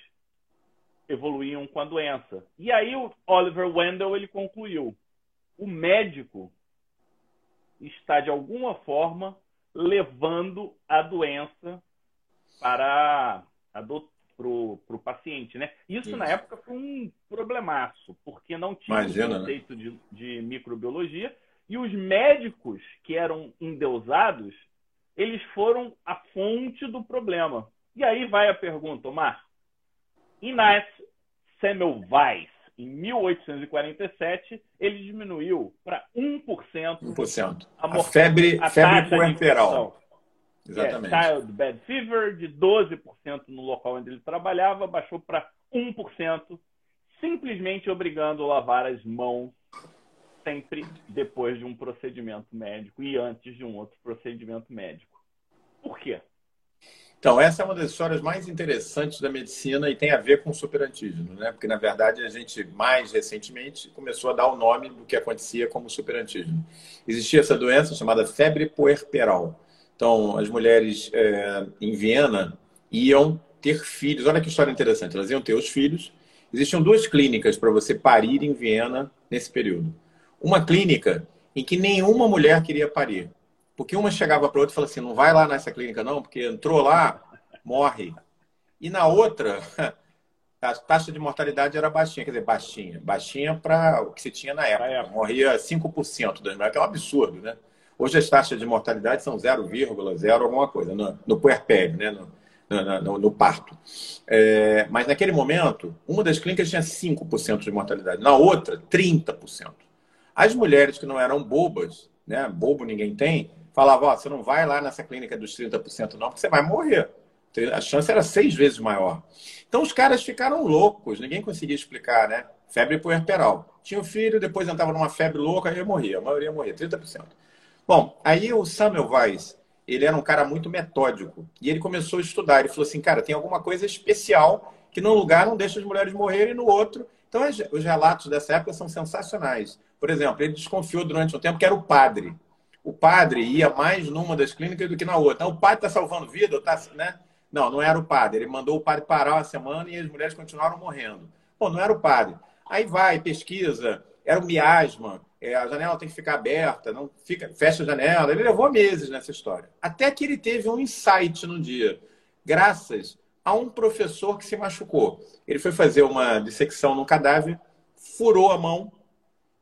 evoluíam com a doença. E aí o Oliver Wendell ele concluiu: o médico está, de alguma forma, levando a doença para o paciente, né? Isso, Isso, na época foi um problemaço, porque não tinha Imagina, né? conceito né? de, de microbiologia e os médicos que eram endeusados, eles foram a fonte do problema. E aí vai a pergunta, Omar. Ignaz Semmelweis, em 1847, ele diminuiu para 1%, 1%. A, a febre, a febre puerperal. Exatamente. É, child bad fever, de 12% no local onde ele trabalhava, baixou para 1%, simplesmente obrigando a lavar as mãos sempre depois de um procedimento médico e antes de um outro procedimento médico. Por quê? Então, essa é uma das histórias mais interessantes da medicina e tem a ver com superantígeno, né? Porque, na verdade, a gente, mais recentemente, começou a dar o nome do que acontecia como superantígeno. Existia essa doença chamada febre puerperal. Então, as mulheres é, em Viena iam ter filhos. Olha que história interessante. Elas iam ter os filhos. Existiam duas clínicas para você parir em Viena nesse período. Uma clínica em que nenhuma mulher queria parir. Porque uma chegava para outra e falava assim: não vai lá nessa clínica, não, porque entrou lá, morre. E na outra, a taxa de mortalidade era baixinha, quer dizer, baixinha. Baixinha para o que se tinha na época. época. Morria 5% das mulheres, que é um absurdo, né? Hoje as taxas de mortalidade são 0,0 alguma coisa, no, no puerpério, né? No, no, no, no parto. É, mas naquele momento, uma das clínicas tinha 5% de mortalidade, na outra, 30%. As mulheres que não eram bobas, né? Bobo ninguém tem, falavam: Ó, você não vai lá nessa clínica dos 30%, não, porque você vai morrer. A chance era seis vezes maior. Então os caras ficaram loucos, ninguém conseguia explicar, né? Febre puerperal. Tinha um filho, depois entrava numa febre louca e morria. A maioria morria, 30%. Bom, aí o Samuel Weiss, ele era um cara muito metódico. E ele começou a estudar. Ele falou assim, cara, tem alguma coisa especial que num lugar não deixa as mulheres morrerem e no outro. Então, os relatos dessa época são sensacionais. Por exemplo, ele desconfiou durante um tempo que era o padre. O padre ia mais numa das clínicas do que na outra. Então, o padre está salvando vida, tá, né? Não, não era o padre. Ele mandou o padre parar uma semana e as mulheres continuaram morrendo. Pô, não era o padre. Aí vai, pesquisa, era o miasma, é, a janela tem que ficar aberta, não fica, fecha a janela. Ele levou meses nessa história. Até que ele teve um insight no dia, graças a um professor que se machucou. Ele foi fazer uma dissecção no cadáver, furou a mão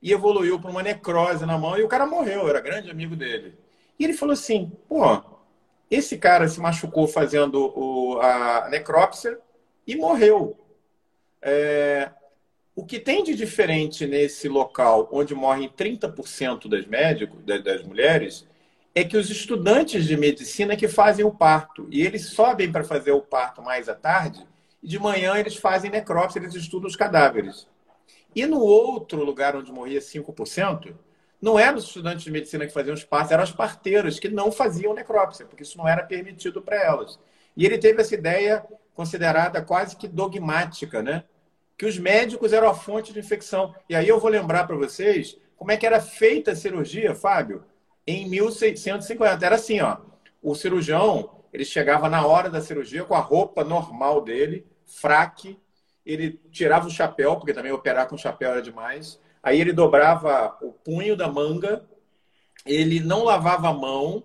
e evoluiu para uma necrose na mão e o cara morreu, era grande amigo dele. E ele falou assim: pô, esse cara se machucou fazendo o, a necrópsia e morreu. É, o que tem de diferente nesse local onde morrem 30% das médicos, das mulheres, é que os estudantes de medicina que fazem o parto. E eles sobem para fazer o parto mais à tarde, e de manhã eles fazem necrópsia, eles estudam os cadáveres. E no outro lugar onde morria 5%, não eram os estudantes de medicina que faziam os partos, eram as parteiras que não faziam necrópsia, porque isso não era permitido para elas. E ele teve essa ideia considerada quase que dogmática, né? que os médicos eram a fonte de infecção. E aí eu vou lembrar para vocês como é que era feita a cirurgia, Fábio, em 1650. Era assim, ó. O cirurgião, ele chegava na hora da cirurgia com a roupa normal dele, fraque, ele tirava o chapéu, porque também operar com chapéu era demais. Aí ele dobrava o punho da manga, ele não lavava a mão,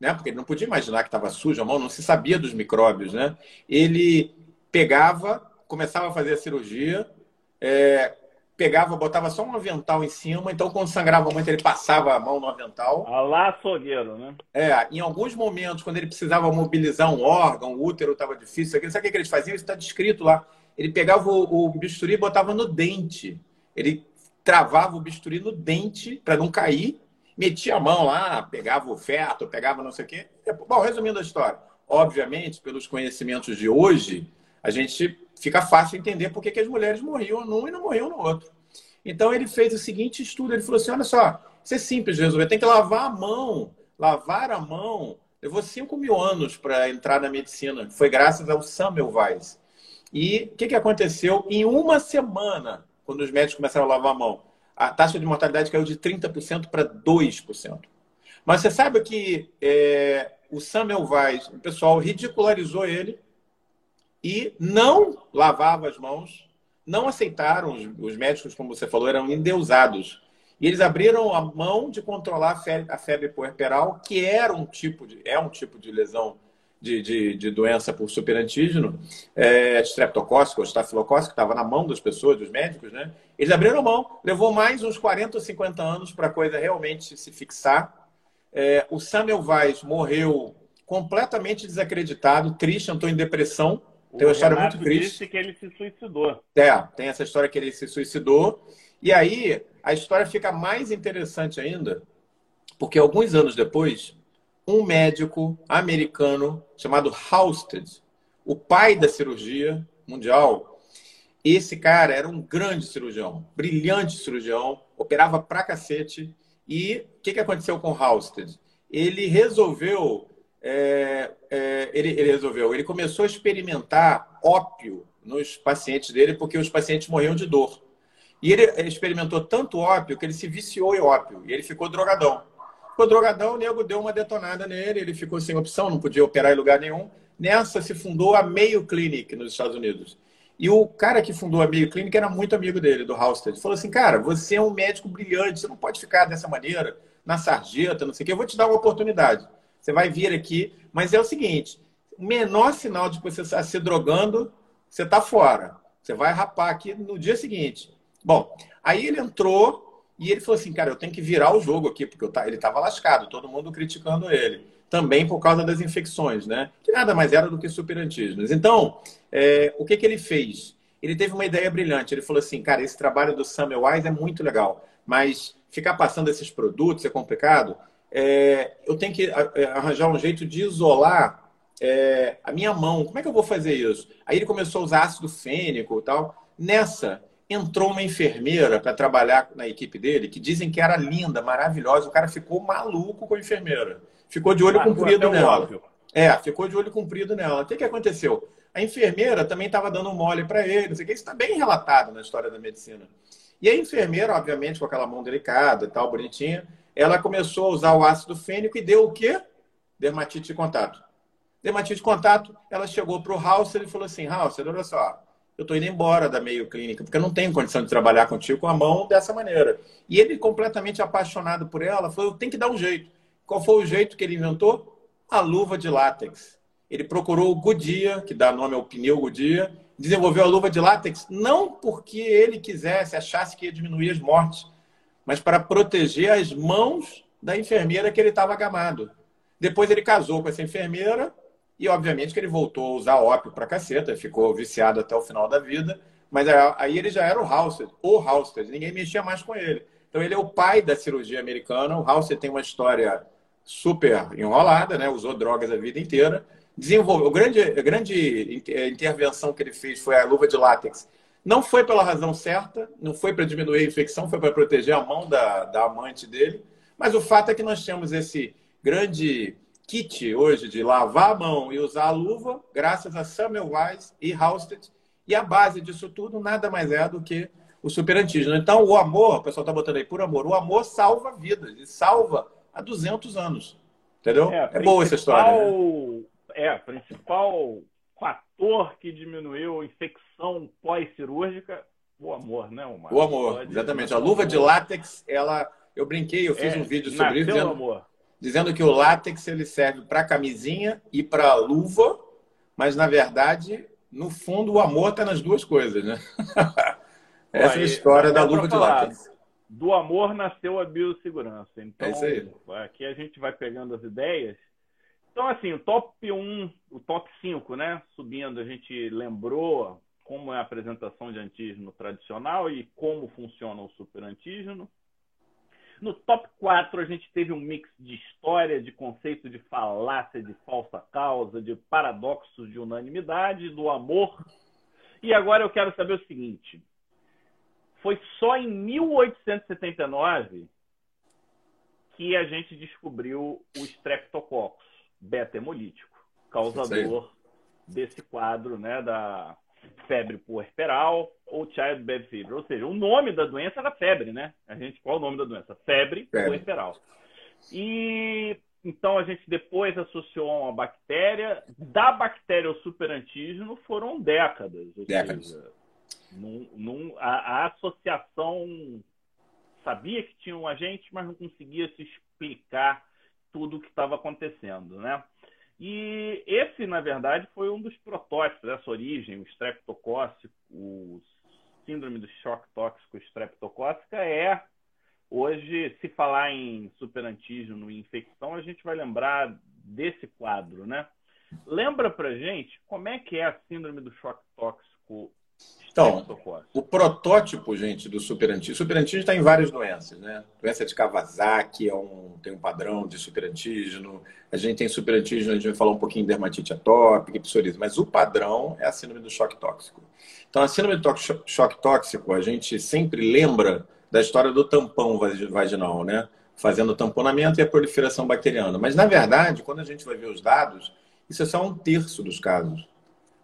né? Porque ele não podia imaginar que estava suja a mão, não se sabia dos micróbios, né? Ele pegava, começava a fazer a cirurgia, é, pegava, botava só um avental em cima, então quando sangrava muito ele passava a mão no avental. A lá açougueiro, né? É, em alguns momentos, quando ele precisava mobilizar um órgão, o útero estava difícil, sabe o que eles faziam? Isso está descrito lá. Ele pegava o, o bisturi e botava no dente. Ele travava o bisturi no dente para não cair, metia a mão lá, pegava o feto, pegava não sei o quê. Bom, resumindo a história, obviamente, pelos conhecimentos de hoje, a gente fica fácil entender por que, as mulheres morriam num e não morriam no outro. Então ele fez o seguinte estudo, ele falou assim, olha só, isso é simples de resolver, tem que lavar a mão, lavar a mão. Levou 5 mil anos para entrar na medicina, foi graças ao Samuel Weiss. E o que, que aconteceu? Em uma semana, quando os médicos começaram a lavar a mão, a taxa de mortalidade caiu de 30% para 2%. Mas você sabe que é, o Samuel Weiss, o pessoal ridicularizou ele e não lavava as mãos, não aceitaram, os, os médicos, como você falou, eram endeusados. E eles abriram a mão de controlar a febre, a febre puerperal, que era um tipo de, é um tipo de lesão de, de, de doença por superantígeno, é, streptocócico ou estafilocócico, que estava na mão das pessoas, dos médicos, né? Eles abriram a mão, levou mais uns 40 ou 50 anos para a coisa realmente se fixar. É, o Samuel Weiss morreu completamente desacreditado, triste, entrou em depressão. O tem uma história Renato muito triste. disse que ele se suicidou. É, tem essa história que ele se suicidou. E aí a história fica mais interessante ainda, porque alguns anos depois, um médico americano chamado Halsted, o pai da cirurgia mundial, esse cara era um grande cirurgião, brilhante cirurgião, operava pra cacete. E o que, que aconteceu com Halsted? Ele resolveu. É, é, ele, ele resolveu, ele começou a experimentar ópio nos pacientes dele, porque os pacientes morriam de dor. E ele experimentou tanto ópio que ele se viciou em ópio e ele ficou drogadão. Ficou drogadão, o nego deu uma detonada nele, ele ficou sem opção, não podia operar em lugar nenhum. Nessa se fundou a Mayo Clinic nos Estados Unidos. E o cara que fundou a Mayo Clinic era muito amigo dele, do Halstead. Falou assim, cara, você é um médico brilhante, você não pode ficar dessa maneira, na sarjeta, não sei o quê. Eu vou te dar uma oportunidade. Você vai vir aqui, mas é o seguinte, o menor sinal de que você está se drogando, você está fora. Você vai rapar aqui no dia seguinte. Bom, aí ele entrou e ele falou assim, cara, eu tenho que virar o jogo aqui, porque ele estava lascado, todo mundo criticando ele. Também por causa das infecções, né? Que nada mais era do que superantígenos. Então, é, o que, que ele fez? Ele teve uma ideia brilhante. Ele falou assim, cara, esse trabalho do Samuel Wise é muito legal, mas ficar passando esses produtos é complicado. É, eu tenho que é, arranjar um jeito de isolar é, a minha mão. Como é que eu vou fazer isso? Aí ele começou a usar ácido fênico e tal. Nessa, entrou uma enfermeira para trabalhar na equipe dele, que dizem que era linda, maravilhosa. O cara ficou maluco com a enfermeira. Ficou de olho comprido nela. É, ficou de olho comprido nela. O que, que aconteceu? A enfermeira também estava dando um mole para ele. Isso está bem relatado na história da medicina. E a enfermeira, obviamente, com aquela mão delicada e tal, bonitinha, ela começou a usar o ácido fênico e deu o quê? Dermatite de contato. Dermatite de contato, ela chegou para o House e ele falou assim, House, olha só, eu estou indo embora da meio clínica, porque eu não tenho condição de trabalhar contigo com a mão dessa maneira. E ele, completamente apaixonado por ela, falou: eu tenho que dar um jeito. Qual foi o jeito que ele inventou? A luva de látex. Ele procurou o Goodyear, que dá nome ao pneu Goodyear, desenvolveu a luva de látex não porque ele quisesse, achasse que ia diminuir as mortes, mas para proteger as mãos da enfermeira que ele estava gamado. Depois ele casou com essa enfermeira, e, obviamente, que ele voltou a usar ópio pra caceta, ficou viciado até o final da vida. Mas aí ele já era o Halsted, o Halsted, ninguém mexia mais com ele. Então, ele é o pai da cirurgia americana. O Halsted tem uma história super enrolada, né? Usou drogas a vida inteira. Desenvolveu. A grande, a grande intervenção que ele fez foi a luva de látex. Não foi pela razão certa, não foi para diminuir a infecção, foi para proteger a mão da, da amante dele. Mas o fato é que nós temos esse grande kit hoje de lavar a mão e usar a luva, graças a Samuel Weiss e Halstead. E a base disso tudo nada mais é do que o superantígeno. Então, o amor, o pessoal está botando aí por amor, o amor salva vidas e salva há 200 anos. Entendeu? É, é boa essa história. Né? É, o principal fator que diminuiu a infecção pós-cirúrgica, o amor, né, Omar? O amor, exatamente. A luva de látex, ela. Eu brinquei, eu fiz é, um vídeo sobre isso. Dizendo, amor dizendo que o látex ele serve para camisinha e para luva, mas na verdade, no fundo, o amor está nas duas coisas, né? Essa é a história da luva de látex. Do amor nasceu a biossegurança. Então, é isso aí. aqui a gente vai pegando as ideias. Então, assim, o top 1, o top 5, né? Subindo, a gente lembrou como é a apresentação de antígeno tradicional e como funciona o superantígeno. No top 4, a gente teve um mix de história, de conceito de falácia, de falsa causa, de paradoxos de unanimidade, do amor. E agora eu quero saber o seguinte: foi só em 1879 que a gente descobriu o Streptococcus beta hemolítico, causador desse quadro né, da febre puerperal ou childbed fever. Ou seja, o nome da doença era febre, né? A gente, qual é o nome da doença? Febre, febre. puerperal. E então a gente depois associou a uma bactéria. Da bactéria ao superantígeno foram décadas. décadas. Seja, num, num, a, a, associação sabia que tinha um agente, mas não conseguia se explicar tudo o que estava acontecendo, né? E esse, na verdade, foi um dos protótipos dessa origem, o streptocócico, o síndrome do choque tóxico streptocócica é hoje, se falar em superantígeno e infecção, a gente vai lembrar desse quadro, né? Lembra pra gente como é que é a síndrome do choque tóxico então, o protótipo, gente, do superantígeno. Superantígeno está em várias doenças, né? Doença de Kawasaki é um, tem um padrão de superantígeno. A gente tem superantígeno, a gente vai falar um pouquinho de dermatite atópica, psoríase, mas o padrão é a síndrome do choque tóxico. Então, a síndrome do choque tóxico, a gente sempre lembra da história do tampão vaginal, né? Fazendo o tamponamento e a proliferação bacteriana. Mas, na verdade, quando a gente vai ver os dados, isso é só um terço dos casos.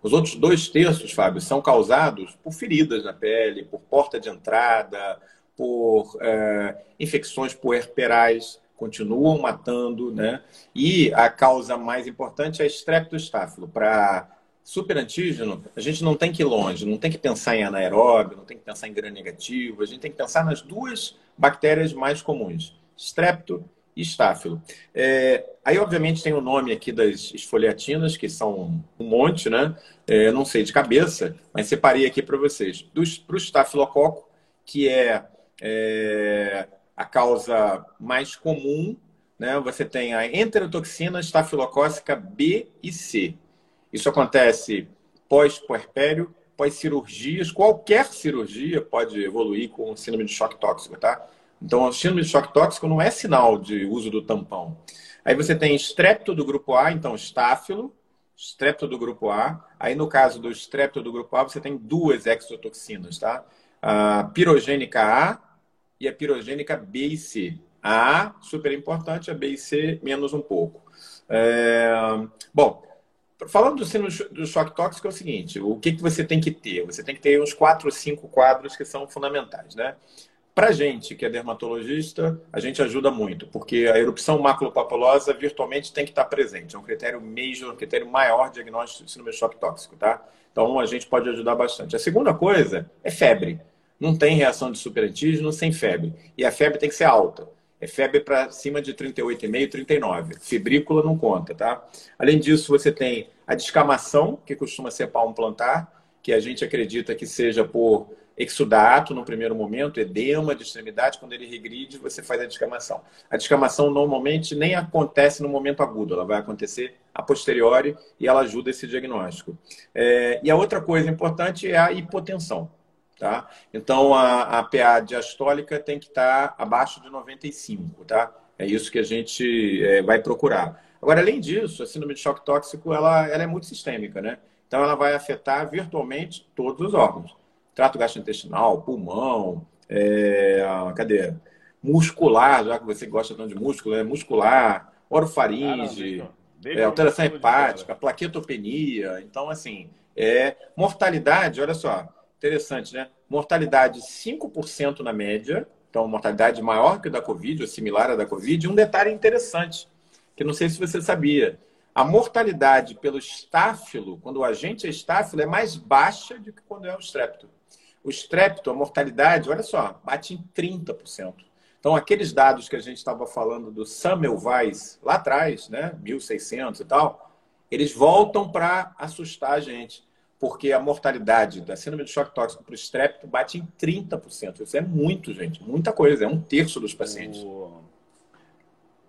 Os outros dois terços, Fábio, são causados por feridas na pele, por porta de entrada, por é, infecções puerperais, continuam matando, né? E a causa mais importante é estreptostáfilo. Para superantígeno, a gente não tem que ir longe, não tem que pensar em anaeróbio, não tem que pensar em gram negativo, a gente tem que pensar nas duas bactérias mais comuns, strepto e estáfilo. É, aí, obviamente, tem o nome aqui das esfoliatinas, que são um monte, né? É, não sei de cabeça, mas separei aqui para vocês. Para o estafilococo, que é, é, a causa mais comum, né? Você tem a enterotoxina estafilocócica B e C. Isso acontece pós-puerpério, pós-cirurgias. Qualquer cirurgia pode evoluir com síndrome de choque tóxico, tá? Então, o síndrome de choque tóxico não é sinal de uso do tampão. Aí você tem estrepto do grupo A, então estáfilo, estrepto do grupo A. Aí, no caso do estrepto do grupo A, você tem duas exotoxinas, tá? A pirogênica A e a pirogênica B e C. A A, super importante, a B e C, menos um pouco. É... Bom, falando do síndrome do choque tóxico, é o seguinte: o que, que você tem que ter? Você tem que ter uns quatro ou cinco quadros que são fundamentais, né? Para a gente, que é dermatologista, a gente ajuda muito, porque a erupção maculopapulosa virtualmente tem que estar presente. É um critério major, um critério maior de diagnóstico de síndrome de choque tóxico, tá? Então, a gente pode ajudar bastante. A segunda coisa é febre. Não tem reação de superantígeno sem febre. E a febre tem que ser alta. É febre para cima de 38,5, 39. Febrícula não conta, tá? Além disso, você tem a descamação, que costuma ser palmo plantar, que a gente acredita que seja por exudato no primeiro momento, edema de extremidade, quando ele regride, você faz a descamação. A descamação normalmente nem acontece no momento agudo, ela vai acontecer a posteriori e ela ajuda esse diagnóstico. É, e a outra coisa importante é a hipotensão. Tá? Então, a, a PA diastólica tem que estar abaixo de 95, tá? É isso que a gente é, vai procurar. Agora, além disso, a síndrome de choque tóxico ela, ela é muito sistêmica, né? Então, ela vai afetar virtualmente todos os órgãos trato gastrointestinal, pulmão, é, cadê? Muscular, já que você gosta tanto de músculo, é muscular, orofaringe, é, alteração hepática, plaquetopenia. Então, assim, é mortalidade, olha só, interessante, né? Mortalidade 5% na média, então mortalidade maior que a da Covid, ou similar à da Covid. E um detalhe interessante, que não sei se você sabia, a mortalidade pelo estáfilo, quando o agente é estáfilo, é mais baixa do que quando é o estrepto. O estrepto, a mortalidade, olha só, bate em 30%. Então, aqueles dados que a gente estava falando do Semmelweis lá atrás, né, 1600 e tal, eles voltam para assustar a gente, porque a mortalidade da síndrome de choque tóxico para o estrepto bate em 30%. Isso é muito, gente, muita coisa, é um terço dos pacientes. O,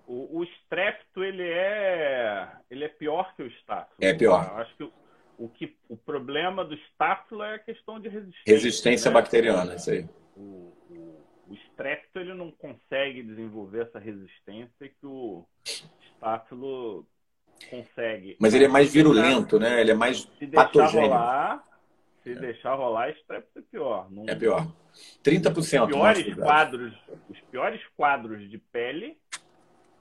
o, o estrepto, ele é, ele é pior que o estáfilo. É pior. Eu acho que o, que, o problema do estáfilo é a questão de resistência. Resistência né? bacteriana, isso aí. O, o, o estrepto ele não consegue desenvolver essa resistência que o estáfilo consegue. Mas ele é mais virulento, né? Ele é mais se patogênico. Rolar, se é. deixar rolar, estrepto é pior. Não... É pior. 30%. Os piores, quadros, os piores quadros de pele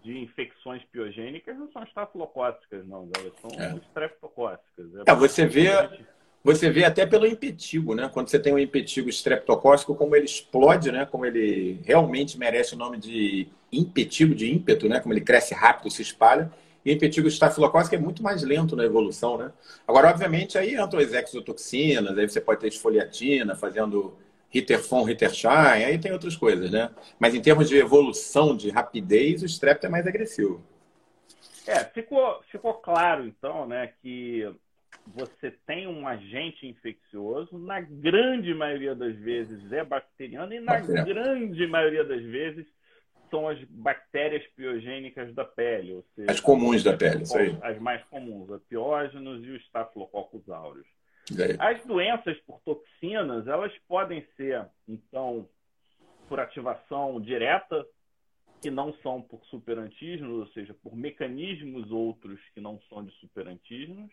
de infecções piogênicas não são estafilocócicas, não, elas são é. estreptocócicas. É, é você vê, você vê até pelo impetigo, né? Quando você tem um impetigo estreptocócico, como ele explode, né? Como ele realmente merece o nome de impetigo, de ímpeto, né? Como ele cresce rápido, se espalha. E o impetigo estafilocócico é muito mais lento na evolução, né? Agora, obviamente, aí entram as exotoxinas, aí você pode ter esfoliatina fazendo Ritterfon, Rittershine, aí tem outras coisas, né? Mas em termos de evolução, de rapidez, o Strep é mais agressivo. É, ficou, ficou claro, então, né, que você tem um agente infeccioso, na grande maioria das vezes é bacteriano, e na grande maioria das vezes são as bactérias piogênicas da pele. Seja, as comuns da pele, isso aí. As mais comuns, a piógenos e o Staphylococcus aureus. As doenças por toxinas, elas podem ser, então, por ativação direta, que não são por superantígenos, ou seja, por mecanismos outros que não são de superantígenos,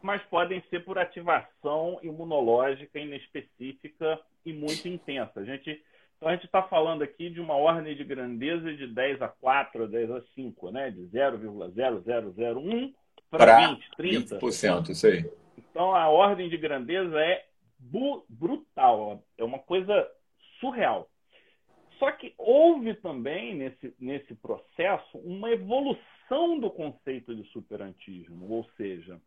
mas podem ser por ativação imunológica inespecífica e muito intensa. A gente, então, a gente está falando aqui de uma ordem de grandeza de 10 a 4, 10 a 5, né? de 0,0001 para 20, 30. 20%, isso aí. Então, a ordem de grandeza é brutal, é uma coisa surreal. Só que houve também nesse, nesse processo uma evolução do conceito de superantígeno, ou seja,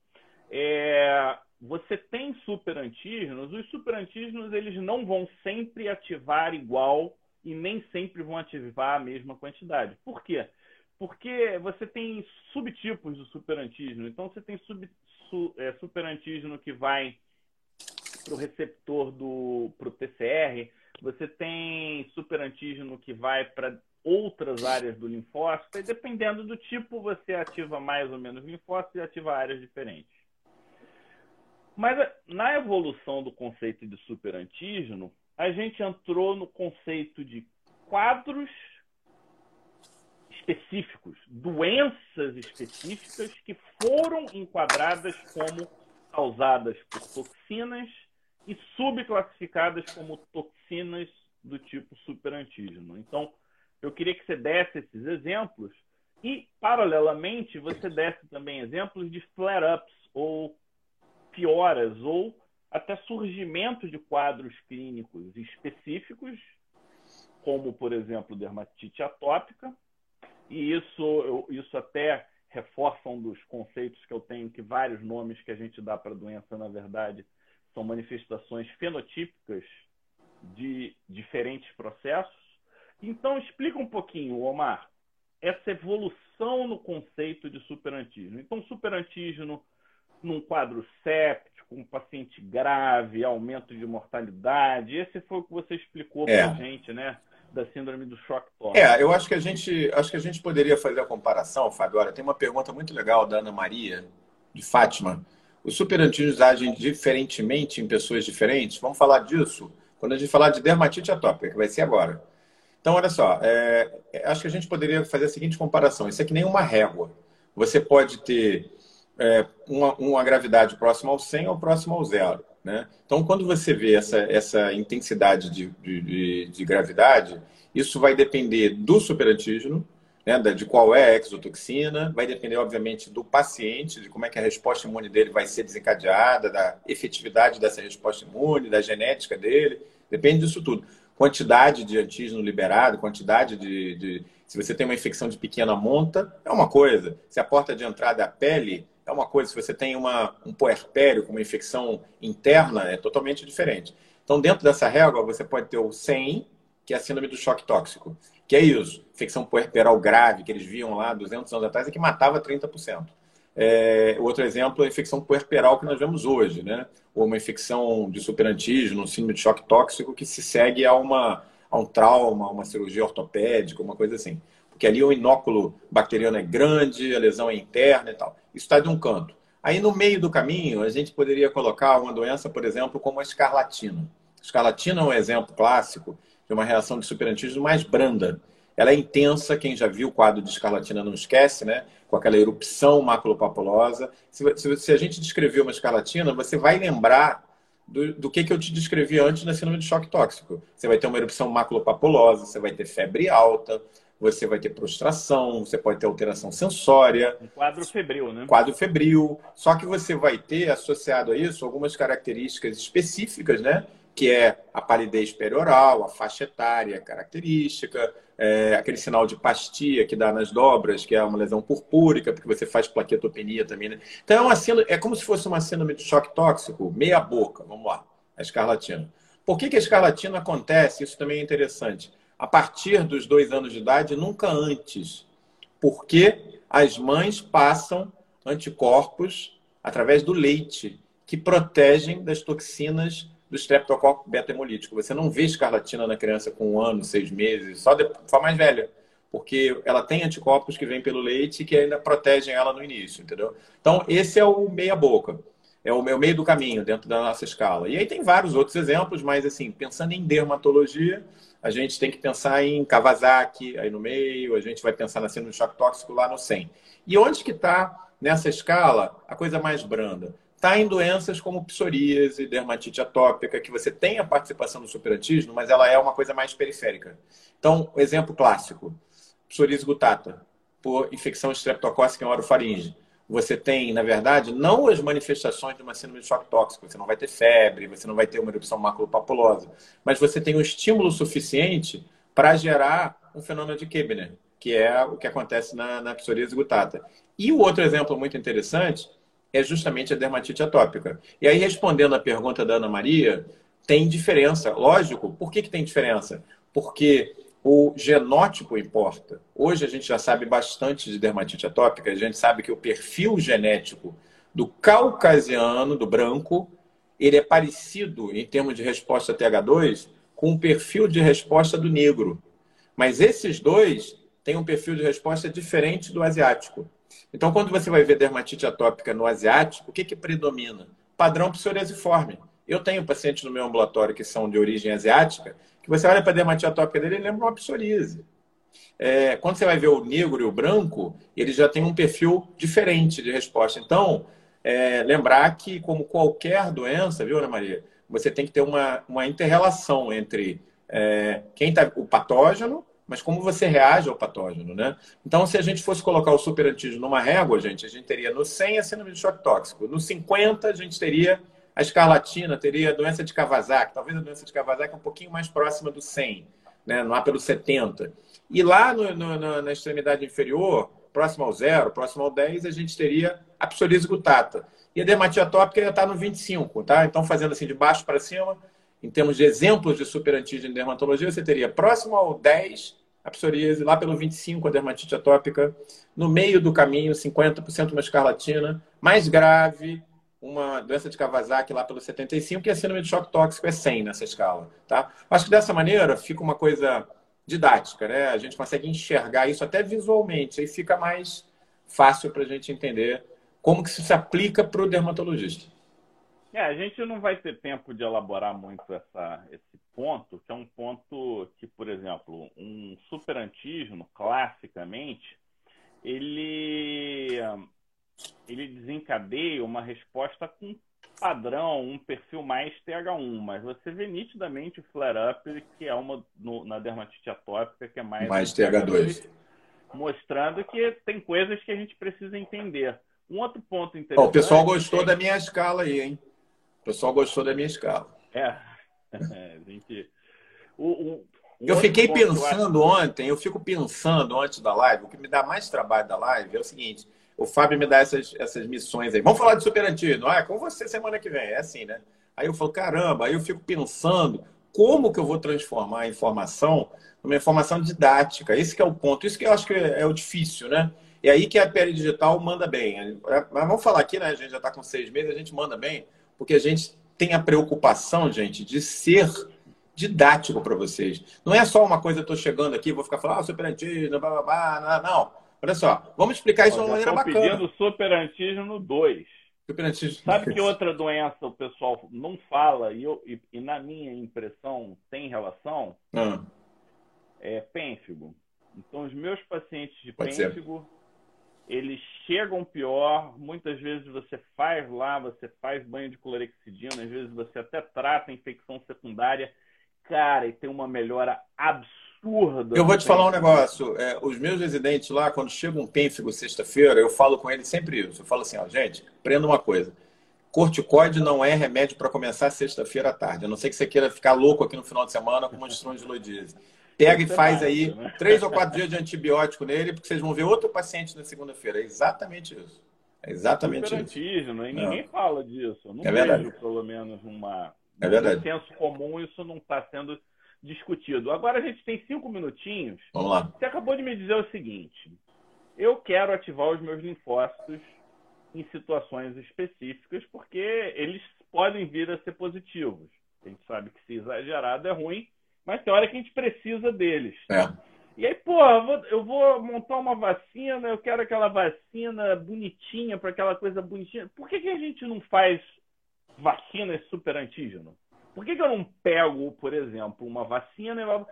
é, você tem superantígenos, os superantígenos eles não vão sempre ativar igual e nem sempre vão ativar a mesma quantidade. Por quê? Porque você tem subtipos do superantígeno. Então, você tem sub, su, é, superantígeno que vai para o receptor do pro TCR, você tem superantígeno que vai para outras áreas do linfócito, e dependendo do tipo, você ativa mais ou menos linfócito e ativa áreas diferentes. Mas na evolução do conceito de superantígeno, a gente entrou no conceito de quadros específicos, doenças específicas que foram enquadradas como causadas por toxinas e subclassificadas como toxinas do tipo superantígeno. Então, eu queria que você desse esses exemplos e, paralelamente, você desse também exemplos de flare-ups ou pioras ou até surgimento de quadros clínicos específicos, como, por exemplo, dermatite atópica, e isso, isso até reforça um dos conceitos que eu tenho, que vários nomes que a gente dá para a doença, na verdade, são manifestações fenotípicas de diferentes processos. Então, explica um pouquinho, Omar, essa evolução no conceito de superantígeno. Então, superantígeno num quadro séptico, um paciente grave, aumento de mortalidade. Esse foi o que você explicou é. para a gente, né? Da síndrome do choque. É, eu acho que a gente, acho que a gente poderia fazer a comparação, Fábio. Olha, tem uma pergunta muito legal da Ana Maria, de Fátima. Os superantígenos agem diferentemente em pessoas diferentes? Vamos falar disso quando a gente falar de dermatite atópica, que vai ser agora. Então, olha só, é, é acho que a gente poderia fazer a seguinte comparação. Isso é que nem uma régua. Você pode ter é, uma, uma gravidade próxima ao 100 ou próxima ao zero. Né? Então, quando você vê essa, essa intensidade de, de, de gravidade, isso vai depender do superantígeno, né, de qual é a exotoxina, vai depender, obviamente, do paciente, de como é que a resposta imune dele vai ser desencadeada, da efetividade dessa resposta imune, da genética dele, depende disso tudo. Quantidade de antígeno liberado, quantidade de, de. Se você tem uma infecção de pequena monta, é uma coisa. Se a porta de entrada é a pele, é uma coisa. Se você tem uma, um puerpério com uma infecção interna, é totalmente diferente. Então, dentro dessa régua, você pode ter o 100, que é a síndrome do choque tóxico, que é isso, infecção puerperal grave, que eles viam lá 200 anos atrás, e que matava 30%. É, outro exemplo é a infecção puerperal que nós vemos hoje, né? Ou uma infecção de superantígeno, síndrome de choque tóxico que se segue a, uma, a um trauma, uma cirurgia ortopédica, uma coisa assim. Porque ali o inóculo bacteriano é grande, a lesão é interna e tal. Isso está de um canto. Aí no meio do caminho, a gente poderia colocar uma doença, por exemplo, como a escarlatina. escarlatina é um exemplo clássico de uma reação de superantígeno mais branda. Ela é intensa, quem já viu o quadro de escarlatina não esquece, né? Com aquela erupção maculopapulosa. Se, se, se a gente descrever uma escarlatina, você vai lembrar do, do, que, que eu te descrevi antes na síndrome de choque tóxico. Você vai ter uma erupção maculopapulosa, você vai ter febre alta, você vai ter prostração, você pode ter alteração sensória. Um quadro febril, né? Quadro febril. Só que você vai ter associado a isso algumas características específicas, né? Que é a palidez perioral, a faixa etária característica, é, aquele sinal de pastia que dá nas dobras, que é uma lesão purpúrica, porque você faz plaquetopenia também, né? Então é, uma síndrome, é como se fosse uma síndrome de choque tóxico, meia boca, vamos lá, a escarlatina. Por que, que a escarlatina acontece? Isso também é interessante. A partir dos dois anos de idade, nunca antes. Porque as mães passam anticorpos através do leite, que protegem das toxinas do streptococcus beta-hemolítico. Você não vê escarlatina na criança com um ano, seis meses, só de forma mais velha porque ela tem anticorpos que vêm pelo leite que ainda protegem ela no início, entendeu? Então, esse é o meia-boca. É o meu meio do caminho dentro da nossa escala. E aí tem vários outros exemplos, mas assim, pensando em dermatologia, a gente tem que pensar em Kawasaki aí no meio, a gente vai pensar na síndrome de choque tóxico lá no 100. E onde que está nessa escala a coisa mais branda? Está em doenças como psoríase, dermatite atópica, que você tem a participação do superantígeno, mas ela é uma coisa mais periférica. Então, exemplo clássico, psoríase gutata, por infecção estreptocócica em orofaringe. Você tem, na verdade, não as manifestações de uma síndrome de choque tóxico. Você não vai ter febre, você não vai ter uma erupção maculopapulosa. Mas você tem um estímulo suficiente para gerar um fenômeno de Kebner, que é o que acontece na, na psoríase gutata. E o outro exemplo muito interessante é justamente a dermatite atópica. E aí, respondendo à pergunta da Ana Maria, tem diferença. Lógico, por que, que tem diferença? Porque o genótipo importa. Hoje a gente já sabe bastante de dermatite atópica, a gente sabe que o perfil genético do caucasiano, do branco, ele é parecido em termos de resposta TH2 com o perfil de resposta do negro. Mas esses dois têm um perfil de resposta diferente do asiático. Então, quando você vai ver dermatite atópica no asiático, o que, que predomina? Padrão psoriasiforme. Eu tenho pacientes no meu ambulatório que são de origem asiática que você olha para a dermatite atópica dele, ele lembra uma psoríase. É, quando você vai ver o negro e o branco, ele já tem um perfil diferente de resposta. Então, é, lembrar que, como qualquer doença, viu, Ana Maria, você tem que ter uma, uma inter-relação entre é, quem tá, o patógeno, mas como você reage ao patógeno, né? Então, se a gente fosse colocar o superantígeno numa régua, gente, a gente teria no 100 a síndrome de choque tóxico, no 50 a gente teria a escarlatina teria a doença de Kawasaki, talvez a doença de Kawasaki é um pouquinho mais próxima do 100, né? lá pelo 70. E lá no, no, na extremidade inferior, próximo ao zero, próximo ao 10, a gente teria a psoríase gutata. E a dermatite atópica já está no 25, tá? Então, fazendo assim de baixo para cima, em termos de exemplos de superantígeno em dermatologia, você teria próximo ao 10 a psoríase, lá pelo 25 a dermatite atópica, no meio do caminho 50% uma escarlatina, mais grave, uma doença de Kawasaki lá pelo 75 e a síndrome de choque tóxico é 100 nessa escala, tá? Acho que dessa maneira fica uma coisa didática, né? A gente consegue enxergar isso até visualmente, aí fica mais fácil para a gente entender como que isso se aplica para o dermatologista. É, a gente não vai ter tempo de elaborar muito essa, esse ponto, que é um ponto que, por exemplo, um superantígeno, classicamente, ele ele desencadeia uma resposta com padrão, um perfil mais TH1, mas você vê nitidamente o flare-up, que é uma no, na dermatite atópica, que é mais, mais TH2. Mostrando que tem coisas que a gente precisa entender. Um outro ponto interessante. Oh, o pessoal gostou é... da minha escala aí, hein? O pessoal gostou da minha escala. É. é gente... O, o, eu fiquei pensando eu acho... ontem, eu fico pensando antes da live, o que me dá mais trabalho da live é o seguinte: o Fábio me dá essas, essas missões aí. Vamos falar de Superantino. Ah, é com você semana que vem. É assim, né? Aí eu falo, caramba, aí eu fico pensando como que eu vou transformar a informação numa informação didática. Esse é o ponto. Isso que eu acho que é, é o difícil, né? E aí que a pele digital manda bem. Mas vamos falar aqui, né? A gente já está com seis meses, a gente manda bem, porque a gente tem a preocupação, gente, de ser didático para vocês. Não é só uma coisa, eu estou chegando aqui, vou ficar falando, ah, superantino, blá, blá, blá, não. não. Olha só, vamos explicar isso de uma maneira bacana. pedindo superantígeno 2. Superantígeno Sabe que outra doença o pessoal não fala e, eu, e, e na minha impressão tem relação? Ah. É pênfigo. Então, os meus pacientes de Pode pênfigo, ser. eles chegam pior. Muitas vezes você faz lá, você faz banho de clorexidina, às vezes você até trata a infecção secundária. Cara, e tem uma melhora absurda absurda. Eu vou te falar um negócio. É, os meus residentes lá, quando chega um pênfigo sexta-feira, eu falo com eles sempre isso. Eu falo assim, ó, gente, prenda uma coisa. Corticoide não é remédio para começar sexta-feira à tarde. A não ser que você queira ficar louco aqui no final de semana com uma estrongiloidise. Pega e faz aí né? três ou quatro dias de antibiótico nele, porque vocês vão ver outro paciente na segunda-feira. É exatamente isso. É exatamente isso. E ninguém não. fala disso. Eu não é vejo, verdade. pelo menos, uma É verdade. No senso comum, isso não está sendo discutido. Agora a gente tem cinco minutinhos. Vamos lá. Você acabou de me dizer o seguinte: eu quero ativar os meus linfócitos em situações específicas, porque eles podem vir a ser positivos. A gente sabe que se exagerado é ruim, mas tem hora que a gente precisa deles. É. E aí, pô, eu vou, eu vou, montar uma vacina, eu quero aquela vacina bonitinha, para aquela coisa bonitinha. Por que, que a gente não faz vacinas super antígeno? Por que, que eu não pego, por exemplo, uma vacina e.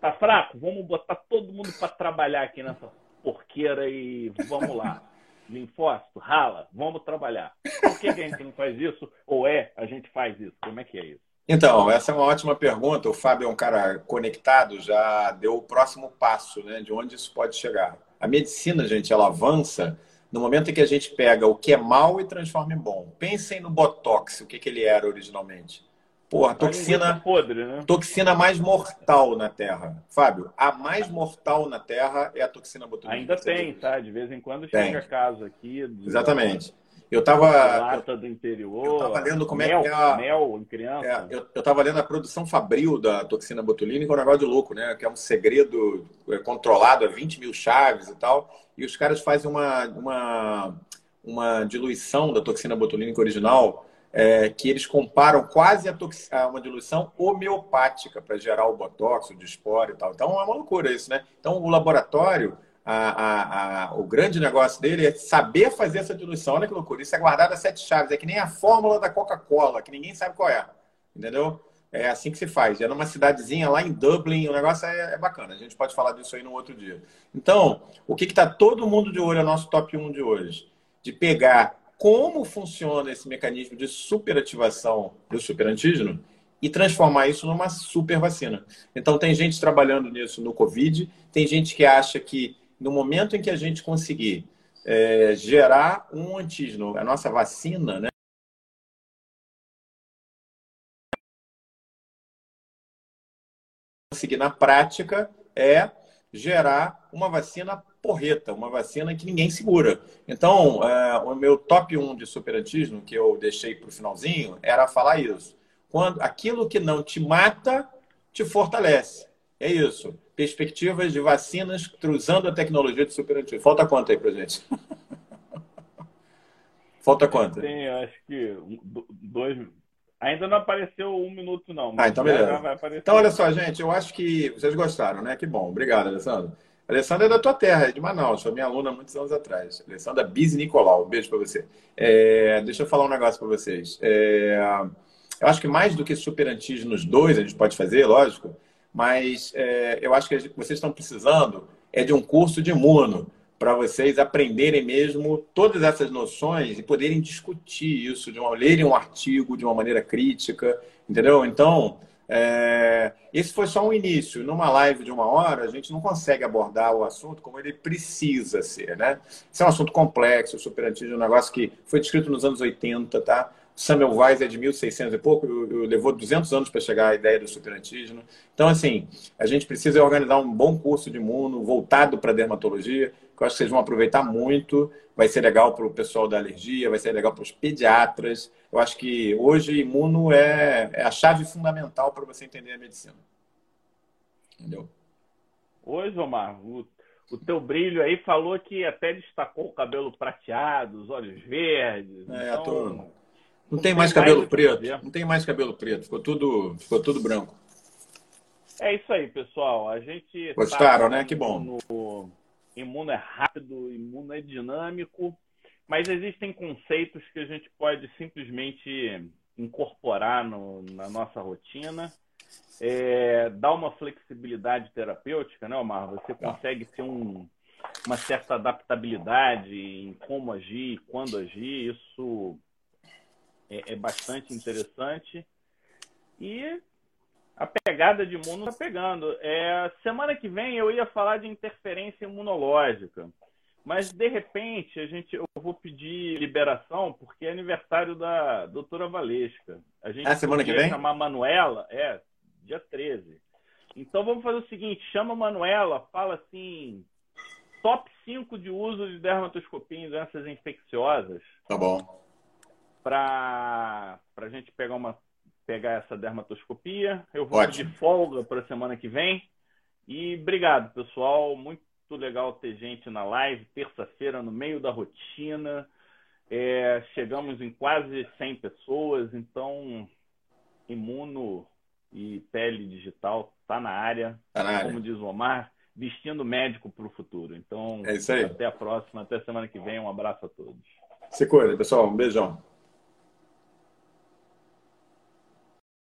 Tá fraco? Vamos botar todo mundo para trabalhar aqui nessa porqueira e vamos lá. Linfócito, rala, vamos trabalhar. Por que, que a gente não faz isso? Ou é, a gente faz isso? Como é que é isso? Então, essa é uma ótima pergunta. O Fábio é um cara conectado, já deu o próximo passo, né? De onde isso pode chegar. A medicina, gente, ela avança no momento em que a gente pega o que é mal e transforma em bom. Pensem no Botox, o que, que ele era originalmente. Porra, toxina, podre, né? toxina mais mortal na Terra. Fábio, a mais mortal na Terra é a toxina botulínica. Ainda tem, tá? De vez em quando tem. chega caso aqui. Exatamente. Eu tava. Lata do interior. Eu tava lendo como mel, é que é a. Mel em criança. É, eu, eu tava lendo a produção fabril da toxina botulínica, um negócio de louco, né? Que é um segredo é, controlado a 20 mil chaves e tal. E os caras fazem uma, uma, uma diluição da toxina botulínica original é, que eles comparam quase a, a uma diluição homeopática para gerar o botox, o disporo e tal. Então é uma loucura isso, né? Então o laboratório, a, a, o grande negócio dele é saber fazer essa diluição. Olha que loucura. Isso é guardado a sete chaves. É que nem a fórmula da Coca-Cola, que ninguém sabe qual é. Entendeu? É assim que se faz. É numa cidadezinha lá em Dublin, o negócio é, é bacana. A gente pode falar disso aí no outro dia. Então, o que está todo mundo de olho, é o nosso top 1 de hoje? De pegar como funciona esse mecanismo de superativação do superantígeno e transformar isso numa super vacina. Então, tem gente trabalhando nisso no Covid, tem gente que acha que no momento em que a gente conseguir é, gerar um antígeno, a nossa vacina, né? Conseguir na prática é gerar uma vacina porreta, uma vacina que ninguém segura. Então, é, o meu top 1 de superantígeno, que eu deixei para o finalzinho, era falar isso. Quando aquilo que não te mata, te fortalece. É isso. Perspectivas de vacinas usando a tecnologia de superantígeno. Falta quanto aí para gente? Falta quanto? Tem, acho que dois, Ainda não apareceu um minuto, não. ah, então beleza. Então, olha só, gente, eu acho que vocês gostaram, né? Que bom. Obrigado, Alessandro. Alessandra é da tua terra, é de Manaus, foi minha aluna há muitos anos atrás. Alessandra Biz Nicolau, um beijo para você. É, deixa eu falar um negócio para vocês. É, eu acho que mais do que super antígenos dois, a gente pode fazer, lógico, mas é, eu acho que vocês estão precisando é de um curso de imuno para vocês aprenderem mesmo todas essas noções e poderem discutir isso, de uma, lerem um artigo de uma maneira crítica, entendeu? Então, é, esse foi só um início. Numa live de uma hora, a gente não consegue abordar o assunto como ele precisa ser, né? Isso é um assunto complexo, super antigo, um negócio que foi descrito nos anos 80, tá? Samuel Weiss é de 1600 e pouco, levou 200 anos para chegar à ideia do superantígeno. Então, assim, a gente precisa organizar um bom curso de imuno voltado para dermatologia, que eu acho que vocês vão aproveitar muito. Vai ser legal para o pessoal da alergia, vai ser legal para os pediatras. Eu acho que hoje imuno é, é a chave fundamental para você entender a medicina. Entendeu? Hoje, Omar, o, o teu brilho aí falou que até destacou o cabelo prateado, os olhos verdes. É, então... tô não tem mais cabelo preto. Não tem mais cabelo preto. Ficou tudo, ficou tudo branco. É isso aí, pessoal. A gente. Gostaram, tá né? Que bom. No... Imuno é rápido, imuno é dinâmico, mas existem conceitos que a gente pode simplesmente incorporar no, na nossa rotina. É, dá uma flexibilidade terapêutica, né, Omar? Você consegue ter um, uma certa adaptabilidade em como agir, quando agir. Isso é, é bastante interessante. E a pegada de imuno está pegando. É, semana que vem eu ia falar de interferência imunológica, mas de repente a gente, eu vou pedir liberação porque é aniversário da doutora Valesca. A gente é semana que vem? chamar Manuela, é, dia 13. Então vamos fazer o seguinte, chama a Manuela, fala assim, top 5 de uso de dermatoscopia em doenças infecciosas. Tá bom para a gente pegar uma pegar essa dermatoscopia. Eu vou Ótimo. de folga para a semana que vem. E obrigado, pessoal. Muito legal ter gente na live, terça-feira, no meio da rotina. É, chegamos em quase 100 pessoas, então imuno e pele digital está na área. Tá na como área. diz o Omar, vestindo médico para o futuro. Então, é até a próxima, até semana que vem. Um abraço a todos. Se cuida, pessoal. Um beijão.